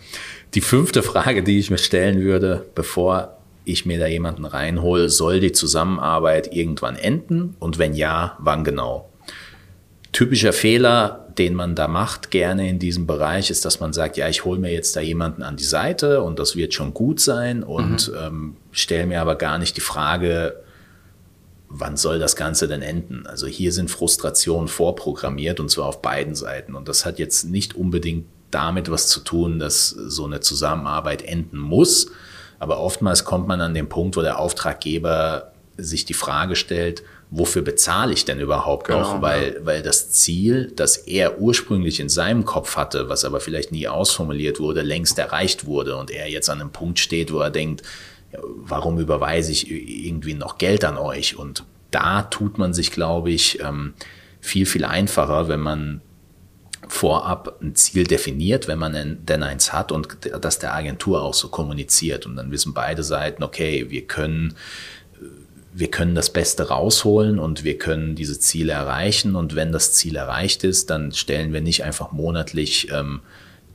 [SPEAKER 1] Die fünfte Frage, die ich mir stellen würde, bevor ich mir da jemanden reinhole, soll die Zusammenarbeit irgendwann enden? Und wenn ja, wann genau? Typischer Fehler, den man da macht, gerne in diesem Bereich, ist, dass man sagt, ja, ich hole mir jetzt da jemanden an die Seite und das wird schon gut sein und mhm. ähm, stelle mir aber gar nicht die Frage, wann soll das Ganze denn enden? Also hier sind Frustrationen vorprogrammiert und zwar auf beiden Seiten. Und das hat jetzt nicht unbedingt damit was zu tun, dass so eine Zusammenarbeit enden muss. Aber oftmals kommt man an den Punkt, wo der Auftraggeber sich die Frage stellt, wofür bezahle ich denn überhaupt genau, noch? Weil, ja. weil das Ziel, das er ursprünglich in seinem Kopf hatte, was aber vielleicht nie ausformuliert wurde, längst erreicht wurde und er jetzt an einem Punkt steht, wo er denkt, warum überweise ich irgendwie noch Geld an euch? Und da tut man sich, glaube ich, ähm, viel, viel einfacher, wenn man vorab ein Ziel definiert, wenn man denn eins hat und das der Agentur auch so kommuniziert. Und dann wissen beide Seiten, okay, wir können wir können das Beste rausholen und wir können diese Ziele erreichen. Und wenn das Ziel erreicht ist, dann stellen wir nicht einfach monatlich ähm,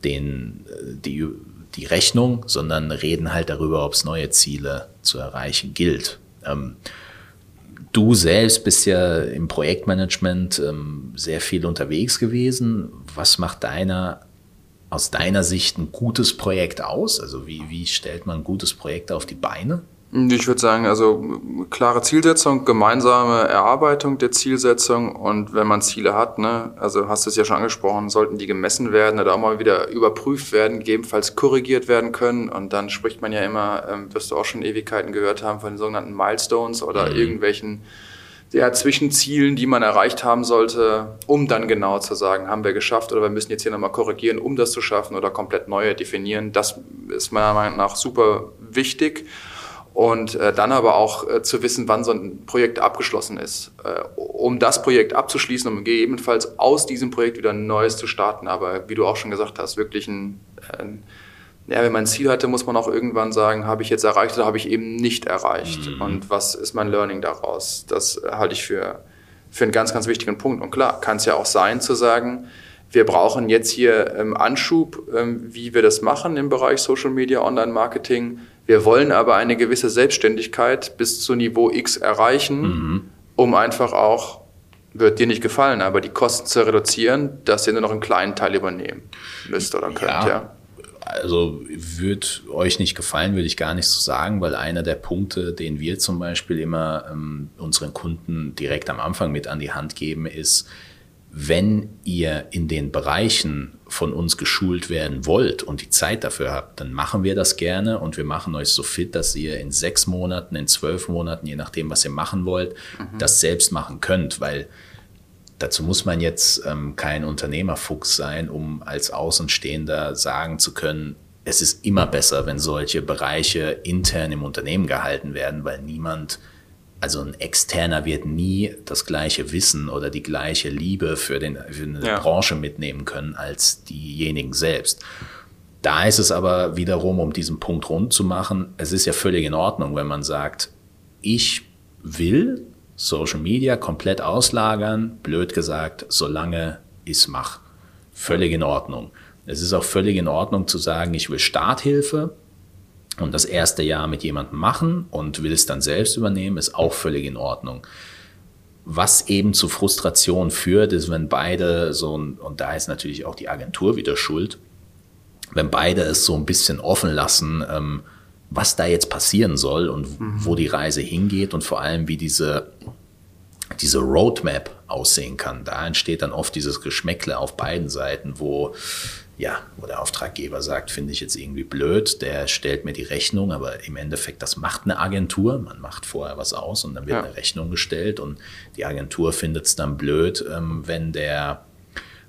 [SPEAKER 1] den, äh, die, die Rechnung, sondern reden halt darüber, ob es neue Ziele zu erreichen gilt. Ähm, du selbst bist ja im Projektmanagement ähm, sehr viel unterwegs gewesen. Was macht deiner aus deiner Sicht ein gutes Projekt aus? Also wie, wie stellt man ein gutes Projekt auf die Beine?
[SPEAKER 2] Ich würde sagen, also klare Zielsetzung, gemeinsame Erarbeitung der Zielsetzung und wenn man Ziele hat, ne, also hast du es ja schon angesprochen, sollten die gemessen werden oder auch mal wieder überprüft werden, gegebenenfalls korrigiert werden können und dann spricht man ja immer, ähm, wirst du auch schon Ewigkeiten gehört haben von den sogenannten Milestones oder mhm. irgendwelchen ja, Zwischenzielen, die man erreicht haben sollte, um dann genau zu sagen, haben wir geschafft oder wir müssen jetzt hier nochmal korrigieren, um das zu schaffen oder komplett neue definieren. Das ist meiner Meinung nach super wichtig und äh, dann aber auch äh, zu wissen, wann so ein Projekt abgeschlossen ist, äh, um das Projekt abzuschließen, um gegebenenfalls aus diesem Projekt wieder ein neues zu starten. Aber wie du auch schon gesagt hast, wirklich ein, ein ja, wenn man ein Ziel hatte, muss man auch irgendwann sagen, habe ich jetzt erreicht oder habe ich eben nicht erreicht? Mhm. Und was ist mein Learning daraus? Das halte ich für, für einen ganz, ganz wichtigen Punkt. Und klar, kann es ja auch sein zu sagen, wir brauchen jetzt hier ähm, Anschub, ähm, wie wir das machen im Bereich Social Media, Online Marketing wir wollen aber eine gewisse Selbstständigkeit bis zu Niveau X erreichen, mhm. um einfach auch, wird dir nicht gefallen, aber die Kosten zu reduzieren, dass ihr nur noch einen kleinen Teil übernehmen müsst oder könnt, ja. ja.
[SPEAKER 1] Also wird euch nicht gefallen, würde ich gar nicht so sagen, weil einer der Punkte, den wir zum Beispiel immer ähm, unseren Kunden direkt am Anfang mit an die Hand geben, ist, wenn ihr in den Bereichen von uns geschult werden wollt und die Zeit dafür habt, dann machen wir das gerne und wir machen euch so fit, dass ihr in sechs Monaten, in zwölf Monaten, je nachdem, was ihr machen wollt, mhm. das selbst machen könnt, weil dazu muss man jetzt ähm, kein Unternehmerfuchs sein, um als Außenstehender sagen zu können, es ist immer besser, wenn solche Bereiche intern im Unternehmen gehalten werden, weil niemand also ein Externer wird nie das gleiche Wissen oder die gleiche Liebe für, den, für eine ja. Branche mitnehmen können als diejenigen selbst. Da ist es aber wiederum, um diesen Punkt rund zu machen, es ist ja völlig in Ordnung, wenn man sagt, ich will Social Media komplett auslagern, blöd gesagt, solange ich es mache. Völlig in Ordnung. Es ist auch völlig in Ordnung zu sagen, ich will Starthilfe, und das erste Jahr mit jemandem machen und will es dann selbst übernehmen, ist auch völlig in Ordnung. Was eben zu Frustration führt, ist, wenn beide so, und da ist natürlich auch die Agentur wieder schuld, wenn beide es so ein bisschen offen lassen, ähm, was da jetzt passieren soll und mhm. wo die Reise hingeht und vor allem, wie diese, diese Roadmap aussehen kann. Da entsteht dann oft dieses Geschmäckle auf beiden Seiten, wo ja, wo der Auftraggeber sagt, finde ich jetzt irgendwie blöd, der stellt mir die Rechnung, aber im Endeffekt, das macht eine Agentur, man macht vorher was aus und dann wird ja. eine Rechnung gestellt und die Agentur findet es dann blöd, ähm, wenn der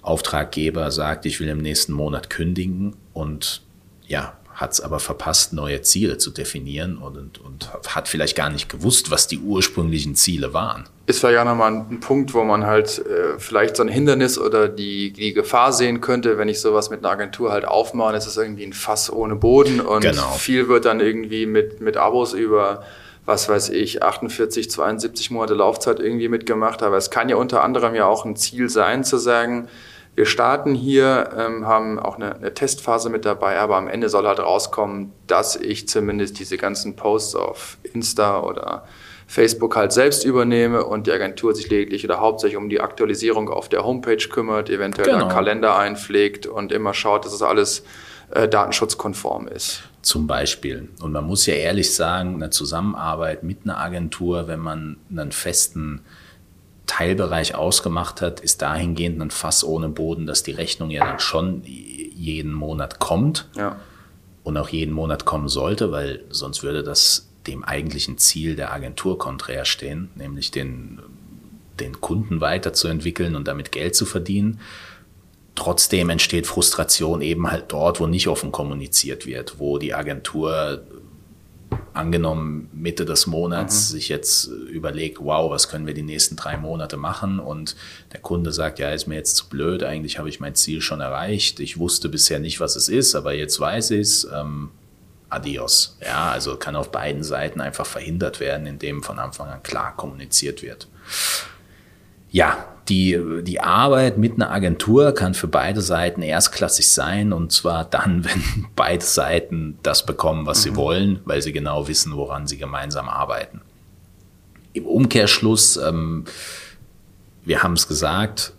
[SPEAKER 1] Auftraggeber sagt, ich will im nächsten Monat kündigen und ja, hat es aber verpasst, neue Ziele zu definieren und, und, und, hat vielleicht gar nicht gewusst, was die ursprünglichen Ziele waren.
[SPEAKER 2] Ist auch nochmal ein Punkt, wo man halt äh, vielleicht so ein Hindernis oder die, die Gefahr sehen könnte, wenn ich sowas mit einer Agentur halt aufmache, ist es irgendwie ein Fass ohne Boden und genau. viel wird dann irgendwie mit, mit Abos über was weiß ich, 48, 72 Monate Laufzeit irgendwie mitgemacht. Aber es kann ja unter anderem ja auch ein Ziel sein, zu sagen, wir starten hier, ähm, haben auch eine, eine, Testphase mit dabei, aber am Ende soll halt rauskommen, dass ich zumindest diese ganzen Posts auf Insta oder Facebook halt selbst übernehme und die Agentur sich lediglich oder hauptsächlich um die Aktualisierung auf der Homepage kümmert, eventuell genau. einen Kalender einpflegt und immer schaut, dass es alles äh, datenschutzkonform ist.
[SPEAKER 1] Zum Beispiel. Und man muss ja ehrlich sagen, eine Zusammenarbeit mit einer Agentur, wenn man einen festen Teilbereich ausgemacht hat, ist dahingehend ein Fass ohne Boden, dass die Rechnung ja dann schon jeden Monat kommt ja. und auch jeden Monat kommen sollte, weil sonst würde das dem eigentlichen Ziel der Agentur konträr stehen, nämlich den, den Kunden weiterzuentwickeln und damit Geld zu verdienen. Trotzdem entsteht Frustration eben halt dort, wo nicht offen kommuniziert wird, wo die Agentur angenommen Mitte des Monats mhm. sich jetzt überlegt, wow, was können wir die nächsten drei Monate machen? Und der Kunde sagt, ja, ist mir jetzt zu blöd, eigentlich habe ich mein Ziel schon erreicht. Ich wusste bisher nicht, was es ist, aber jetzt weiß ich es. Ähm, adios. Ja, also kann auf beiden Seiten einfach verhindert werden, indem von Anfang an klar kommuniziert wird. Ja, die, die Arbeit mit einer Agentur kann für beide Seiten erstklassig sein und zwar dann, wenn beide Seiten das bekommen, was mhm. sie wollen, weil sie genau wissen, woran sie gemeinsam arbeiten. Im Umkehrschluss, ähm, wir haben es gesagt,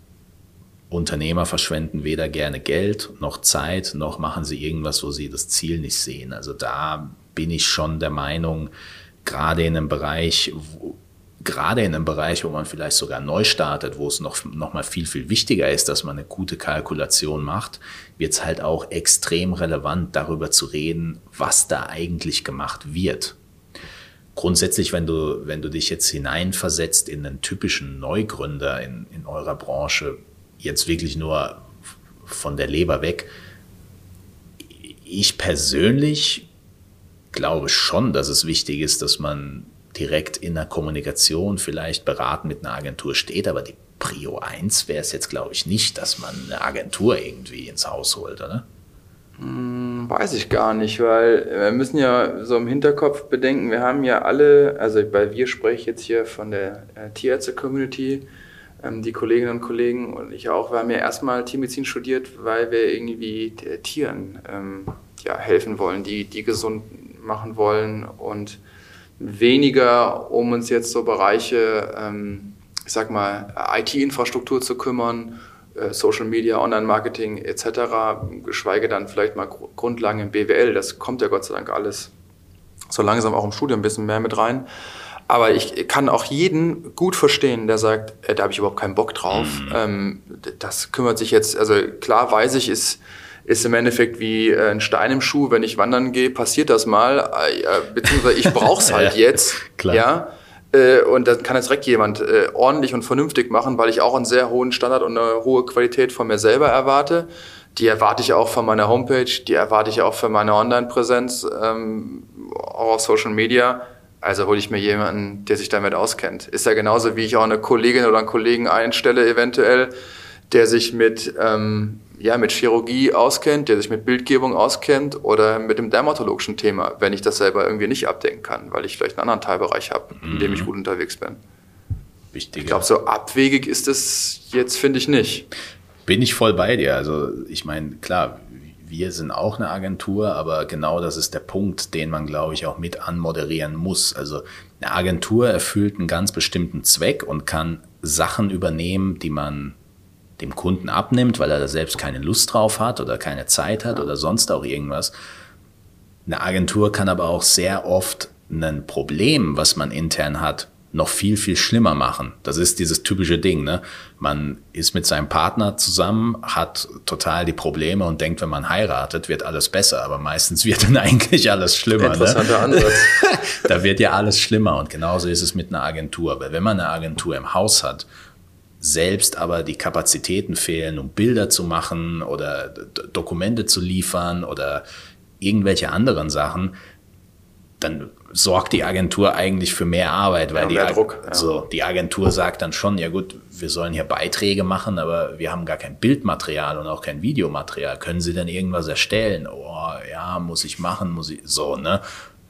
[SPEAKER 1] Unternehmer verschwenden weder gerne Geld noch Zeit, noch machen sie irgendwas, wo sie das Ziel nicht sehen. Also da bin ich schon der Meinung, gerade in einem Bereich, wo, gerade in einem Bereich, wo man vielleicht sogar neu startet, wo es noch, noch mal viel, viel wichtiger ist, dass man eine gute Kalkulation macht, wird es halt auch extrem relevant, darüber zu reden, was da eigentlich gemacht wird. Grundsätzlich, wenn du, wenn du dich jetzt hineinversetzt in einen typischen Neugründer in, in eurer Branche, jetzt wirklich nur von der Leber weg, ich persönlich glaube schon, dass es wichtig ist, dass man direkt in der Kommunikation vielleicht beraten mit einer Agentur steht, aber die Prio 1 wäre es jetzt, glaube ich, nicht, dass man eine Agentur irgendwie ins Haus holt, oder?
[SPEAKER 2] Hm, weiß ich gar nicht, weil wir müssen ja so im Hinterkopf bedenken, wir haben ja alle, also bei wir spreche ich jetzt hier von der äh, Tierärzte-Community, ähm, die Kolleginnen und Kollegen und ich auch, wir haben ja erstmal Tiermedizin studiert, weil wir irgendwie Tieren ähm, ja, helfen wollen, die, die gesund machen wollen und weniger, um uns jetzt so Bereiche, ähm, ich sag mal, IT-Infrastruktur zu kümmern, äh, Social Media, Online-Marketing etc., geschweige dann vielleicht mal Grundlagen im BWL. Das kommt ja Gott sei Dank alles so langsam auch im Studium ein bisschen mehr mit rein. Aber ich kann auch jeden gut verstehen, der sagt, äh, da habe ich überhaupt keinen Bock drauf. Mhm. Ähm, das kümmert sich jetzt, also klar weiß ich, ist ist im Endeffekt wie äh, ein Stein im Schuh. Wenn ich wandern gehe, passiert das mal, äh, beziehungsweise ich brauche es halt ja, jetzt. Klar. Ja. Äh, und dann kann es direkt jemand ordentlich und vernünftig machen, weil ich auch einen sehr hohen Standard und eine hohe Qualität von mir selber erwarte. Die erwarte ich auch von meiner Homepage, die erwarte ich auch für meine Online-Präsenz, ähm, auch auf Social Media. Also hole ich mir jemanden, der sich damit auskennt. Ist ja genauso, wie ich auch eine Kollegin oder einen Kollegen einstelle, eventuell, der sich mit ähm, ja, mit Chirurgie auskennt, der sich mit Bildgebung auskennt oder mit dem dermatologischen Thema, wenn ich das selber irgendwie nicht abdenken kann, weil ich vielleicht einen anderen Teilbereich habe, in dem ich mhm. gut unterwegs bin. Wichtig. Ich glaube, so abwegig ist es jetzt, finde ich nicht.
[SPEAKER 1] Bin ich voll bei dir. Also ich meine, klar, wir sind auch eine Agentur, aber genau das ist der Punkt, den man, glaube ich, auch mit anmoderieren muss. Also eine Agentur erfüllt einen ganz bestimmten Zweck und kann Sachen übernehmen, die man dem Kunden abnimmt, weil er da selbst keine Lust drauf hat oder keine Zeit hat oder sonst auch irgendwas. Eine Agentur kann aber auch sehr oft ein Problem, was man intern hat, noch viel, viel schlimmer machen. Das ist dieses typische Ding. Ne? Man ist mit seinem Partner zusammen, hat total die Probleme und denkt, wenn man heiratet, wird alles besser. Aber meistens wird dann eigentlich alles schlimmer. Ne? Interessanter ne? Ansatz. da wird ja alles schlimmer. Und genauso ist es mit einer Agentur. Weil wenn man eine Agentur im Haus hat, selbst aber die Kapazitäten fehlen, um Bilder zu machen oder Dokumente zu liefern oder irgendwelche anderen Sachen, dann sorgt die Agentur eigentlich für mehr Arbeit, weil ja, die, Druck, ja. so, die Agentur sagt dann schon, ja gut, wir sollen hier Beiträge machen, aber wir haben gar kein Bildmaterial und auch kein Videomaterial. Können Sie denn irgendwas erstellen? Oh, ja, muss ich machen, muss ich, so, ne?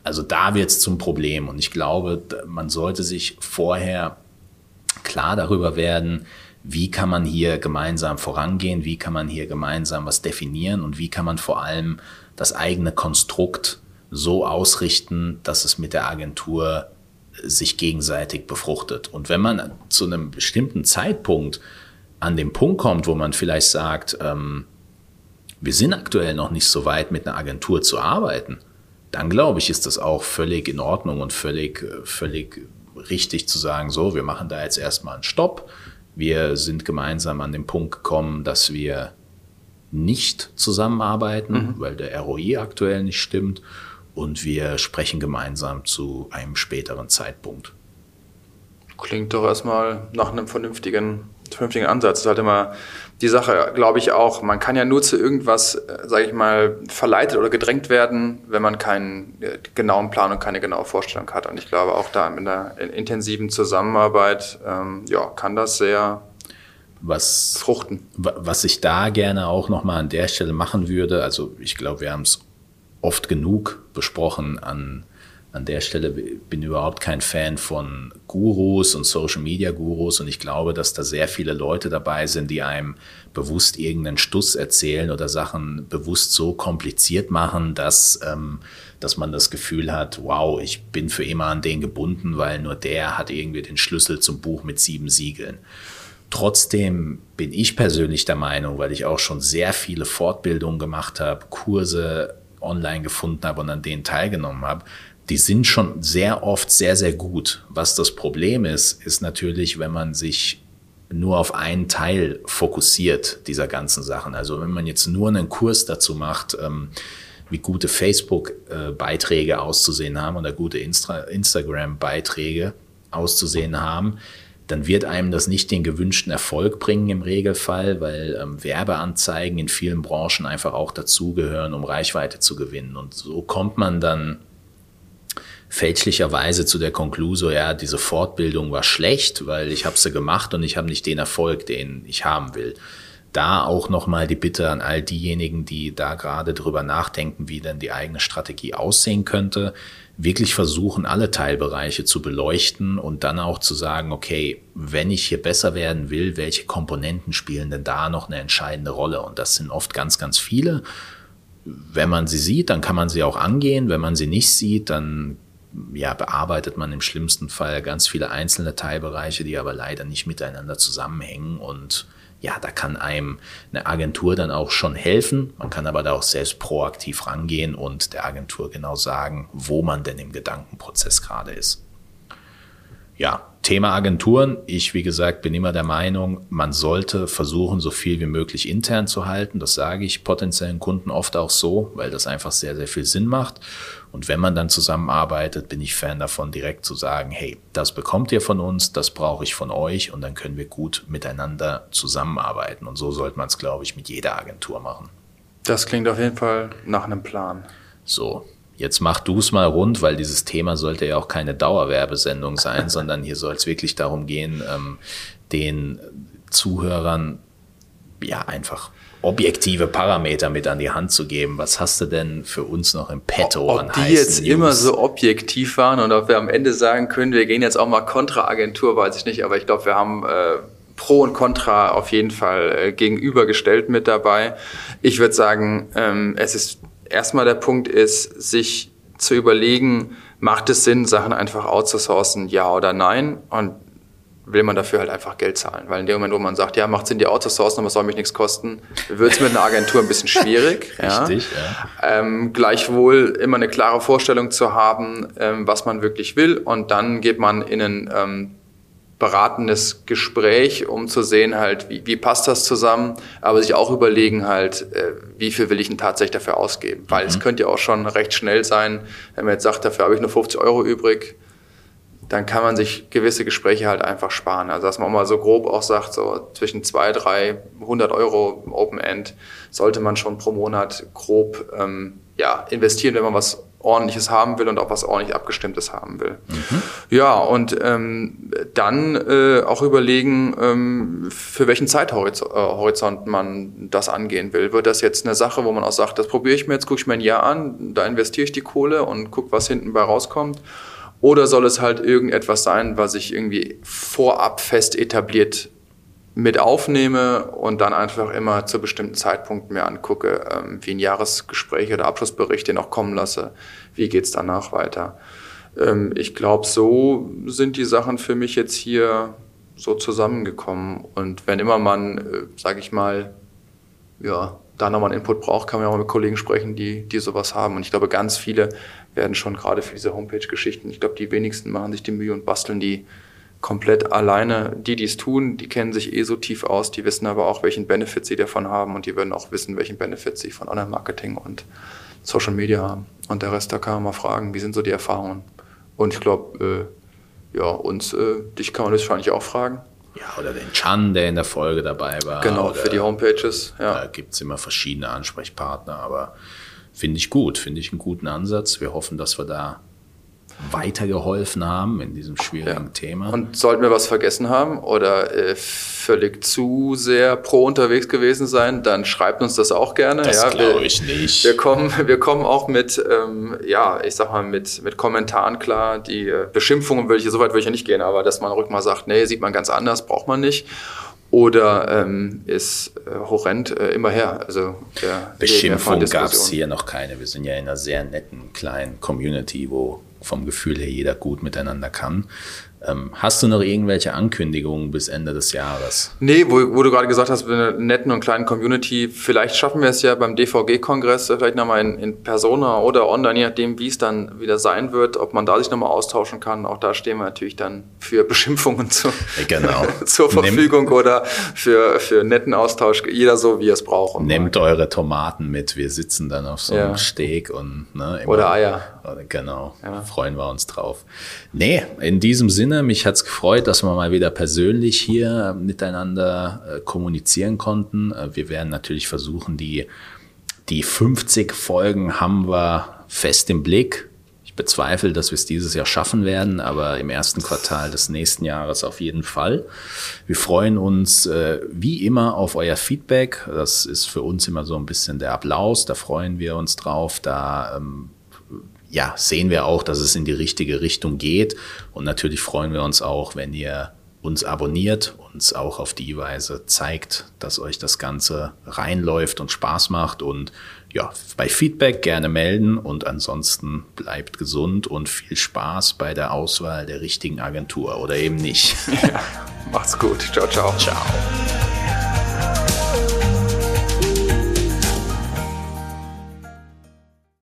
[SPEAKER 1] Also da wird es zum Problem und ich glaube, man sollte sich vorher klar darüber werden, wie kann man hier gemeinsam vorangehen, wie kann man hier gemeinsam was definieren und wie kann man vor allem das eigene Konstrukt so ausrichten, dass es mit der Agentur sich gegenseitig befruchtet. Und wenn man zu einem bestimmten Zeitpunkt an den Punkt kommt, wo man vielleicht sagt, ähm, wir sind aktuell noch nicht so weit, mit einer Agentur zu arbeiten, dann glaube ich, ist das auch völlig in Ordnung und völlig, völlig richtig zu sagen, so, wir machen da jetzt erstmal einen Stopp. Wir sind gemeinsam an den Punkt gekommen, dass wir nicht zusammenarbeiten, mhm. weil der ROI aktuell nicht stimmt und wir sprechen gemeinsam zu einem späteren Zeitpunkt.
[SPEAKER 2] Klingt doch erstmal nach einem vernünftigen, vernünftigen Ansatz. Das ist halt immer die Sache, glaube ich auch. Man kann ja nur zu irgendwas, äh, sage ich mal, verleitet oder gedrängt werden, wenn man keinen äh, genauen Plan und keine genaue Vorstellung hat. Und ich glaube auch da in der intensiven Zusammenarbeit, ähm, ja, kann das sehr was, fruchten.
[SPEAKER 1] Was ich da gerne auch nochmal an der Stelle machen würde, also ich glaube, wir haben es oft genug besprochen an, an der Stelle. Bin überhaupt kein Fan von Gurus und Social Media Gurus und ich glaube, dass da sehr viele Leute dabei sind, die einem bewusst irgendeinen Stuss erzählen oder Sachen bewusst so kompliziert machen, dass, ähm, dass man das Gefühl hat, wow, ich bin für immer an den gebunden, weil nur der hat irgendwie den Schlüssel zum Buch mit sieben Siegeln. Trotzdem bin ich persönlich der Meinung, weil ich auch schon sehr viele Fortbildungen gemacht habe, Kurse online gefunden habe und an denen teilgenommen habe, die sind schon sehr oft sehr, sehr gut. Was das Problem ist, ist natürlich, wenn man sich nur auf einen Teil fokussiert dieser ganzen Sachen. Also wenn man jetzt nur einen Kurs dazu macht, ähm, wie gute Facebook-Beiträge auszusehen haben oder gute Instagram-Beiträge auszusehen haben, dann wird einem das nicht den gewünschten Erfolg bringen im Regelfall, weil ähm, Werbeanzeigen in vielen Branchen einfach auch dazugehören, um Reichweite zu gewinnen. Und so kommt man dann fälschlicherweise zu der Konklusion, ja, diese Fortbildung war schlecht, weil ich habe sie gemacht und ich habe nicht den Erfolg, den ich haben will. Da auch nochmal die Bitte an all diejenigen, die da gerade drüber nachdenken, wie denn die eigene Strategie aussehen könnte wirklich versuchen, alle Teilbereiche zu beleuchten und dann auch zu sagen, okay, wenn ich hier besser werden will, welche Komponenten spielen denn da noch eine entscheidende Rolle? Und das sind oft ganz, ganz viele. Wenn man sie sieht, dann kann man sie auch angehen. Wenn man sie nicht sieht, dann ja, bearbeitet man im schlimmsten Fall ganz viele einzelne Teilbereiche, die aber leider nicht miteinander zusammenhängen und ja, da kann einem eine Agentur dann auch schon helfen. Man kann aber da auch selbst proaktiv rangehen und der Agentur genau sagen, wo man denn im Gedankenprozess gerade ist. Ja, Thema Agenturen. Ich, wie gesagt, bin immer der Meinung, man sollte versuchen, so viel wie möglich intern zu halten. Das sage ich potenziellen Kunden oft auch so, weil das einfach sehr, sehr viel Sinn macht. Und wenn man dann zusammenarbeitet, bin ich Fan davon, direkt zu sagen, hey, das bekommt ihr von uns, das brauche ich von euch und dann können wir gut miteinander zusammenarbeiten. Und so sollte man es, glaube ich, mit jeder Agentur machen.
[SPEAKER 2] Das klingt auf jeden Fall nach einem Plan.
[SPEAKER 1] So, jetzt mach du es mal rund, weil dieses Thema sollte ja auch keine Dauerwerbesendung sein, sondern hier soll es wirklich darum gehen, ähm, den Zuhörern ja einfach objektive Parameter mit an die Hand zu geben. Was hast du denn für uns noch im Petto
[SPEAKER 2] ob, ob die jetzt News? immer so objektiv waren und ob wir am Ende sagen können, wir gehen jetzt auch mal kontra Agentur, weiß ich nicht, aber ich glaube, wir haben äh, Pro und Contra auf jeden Fall äh, gegenübergestellt mit dabei. Ich würde sagen, ähm, es ist erstmal der Punkt ist, sich zu überlegen, macht es Sinn, Sachen einfach outzusourcen, ja oder nein? Und will man dafür halt einfach Geld zahlen. Weil in dem Moment, wo man sagt, ja, macht Sinn, die outzusourcen, aber es soll mich nichts kosten, wird es mit einer Agentur ein bisschen schwierig.
[SPEAKER 1] Richtig,
[SPEAKER 2] ja. ja. Ähm, gleichwohl immer eine klare Vorstellung zu haben, ähm, was man wirklich will. Und dann geht man in einen ähm, beratendes Gespräch, um zu sehen halt, wie, wie passt das zusammen, aber sich auch überlegen halt, äh, wie viel will ich denn tatsächlich dafür ausgeben. Weil mhm. es könnte ja auch schon recht schnell sein, wenn man jetzt sagt, dafür habe ich nur 50 Euro übrig, dann kann man sich gewisse Gespräche halt einfach sparen. Also dass man mal so grob auch sagt, so zwischen 2, 3, 100 Euro Open End sollte man schon pro Monat grob ähm, ja, investieren, wenn man was ordentliches haben will und auch was ordentlich abgestimmtes haben will. Mhm. Ja, und ähm, dann äh, auch überlegen, ähm, für welchen Zeithorizont äh, man das angehen will. Wird das jetzt eine Sache, wo man auch sagt, das probiere ich mir jetzt, gucke ich mir ein Jahr an, da investiere ich die Kohle und gucke, was hinten bei rauskommt. Oder soll es halt irgendetwas sein, was ich irgendwie vorab fest etabliert mit aufnehme und dann einfach immer zu bestimmten Zeitpunkten mir angucke, ähm, wie ein Jahresgespräch oder Abschlussbericht den auch kommen lasse. Wie geht's danach weiter? Ähm, ich glaube, so sind die Sachen für mich jetzt hier so zusammengekommen. Und wenn immer man, äh, sage ich mal, ja, da nochmal einen Input braucht, kann man auch mit Kollegen sprechen, die, die sowas haben. Und ich glaube, ganz viele werden schon gerade für diese Homepage-Geschichten, ich glaube, die wenigsten machen sich die Mühe und basteln die komplett alleine. Die, die es tun, die kennen sich eh so tief aus, die wissen aber auch, welchen Benefit sie davon haben und die werden auch wissen, welchen Benefit sie von Online-Marketing und Social Media haben. Und der Rest, da kann man mal fragen, wie sind so die Erfahrungen. Und ich glaube, äh, ja, uns, äh, dich kann man wahrscheinlich auch fragen.
[SPEAKER 1] Ja, oder den Chan, der in der Folge dabei war.
[SPEAKER 2] Genau, für die Homepages. Ja.
[SPEAKER 1] Da gibt es immer verschiedene Ansprechpartner, aber finde ich gut, finde ich einen guten Ansatz. Wir hoffen, dass wir da weitergeholfen haben in diesem schwierigen ja. Thema.
[SPEAKER 2] Und sollten wir was vergessen haben oder äh, völlig zu sehr pro unterwegs gewesen sein, dann schreibt uns das auch gerne.
[SPEAKER 1] Das ja, glaube ich nicht.
[SPEAKER 2] Wir kommen, wir kommen auch mit, ähm, ja, ich sag mal, mit, mit Kommentaren klar. Die äh, Beschimpfungen will ich, so weit will ich ja nicht gehen, aber dass man ruhig mal sagt, nee, sieht man ganz anders, braucht man nicht oder ähm, ist äh, horrend äh, immer her. Also
[SPEAKER 1] der Beschimpfung gab es hier noch keine. Wir sind ja in einer sehr netten kleinen Community, wo vom Gefühl her jeder gut miteinander kann. Ähm, hast du noch irgendwelche Ankündigungen bis Ende des Jahres?
[SPEAKER 2] Nee, wo, wo du gerade gesagt hast, mit einer netten und kleinen Community, vielleicht schaffen wir es ja beim DVG-Kongress, vielleicht nochmal in, in Persona oder online, je nachdem, wie es dann wieder sein wird, ob man da sich nochmal austauschen kann. Auch da stehen wir natürlich dann für Beschimpfungen zu,
[SPEAKER 1] genau.
[SPEAKER 2] zur Verfügung Nehmt, oder für, für netten Austausch, jeder so, wie er es braucht.
[SPEAKER 1] Nehmt eure Tomaten mit, wir sitzen dann auf so einem ja. Steg und ne,
[SPEAKER 2] oder Eier.
[SPEAKER 1] Genau, ja. freuen wir uns drauf. Nee, in diesem Sinne. Mich hat es gefreut, dass wir mal wieder persönlich hier miteinander äh, kommunizieren konnten. Äh, wir werden natürlich versuchen, die, die 50 Folgen haben wir fest im Blick. Ich bezweifle, dass wir es dieses Jahr schaffen werden, aber im ersten Quartal des nächsten Jahres auf jeden Fall. Wir freuen uns äh, wie immer auf euer Feedback. Das ist für uns immer so ein bisschen der Applaus. Da freuen wir uns drauf. Da ähm, ja, sehen wir auch, dass es in die richtige Richtung geht. Und natürlich freuen wir uns auch, wenn ihr uns abonniert, uns auch auf die Weise zeigt, dass euch das Ganze reinläuft und Spaß macht. Und ja, bei Feedback gerne melden und ansonsten bleibt gesund und viel Spaß bei der Auswahl der richtigen Agentur oder eben nicht.
[SPEAKER 2] Ja, macht's gut. Ciao, ciao.
[SPEAKER 1] Ciao.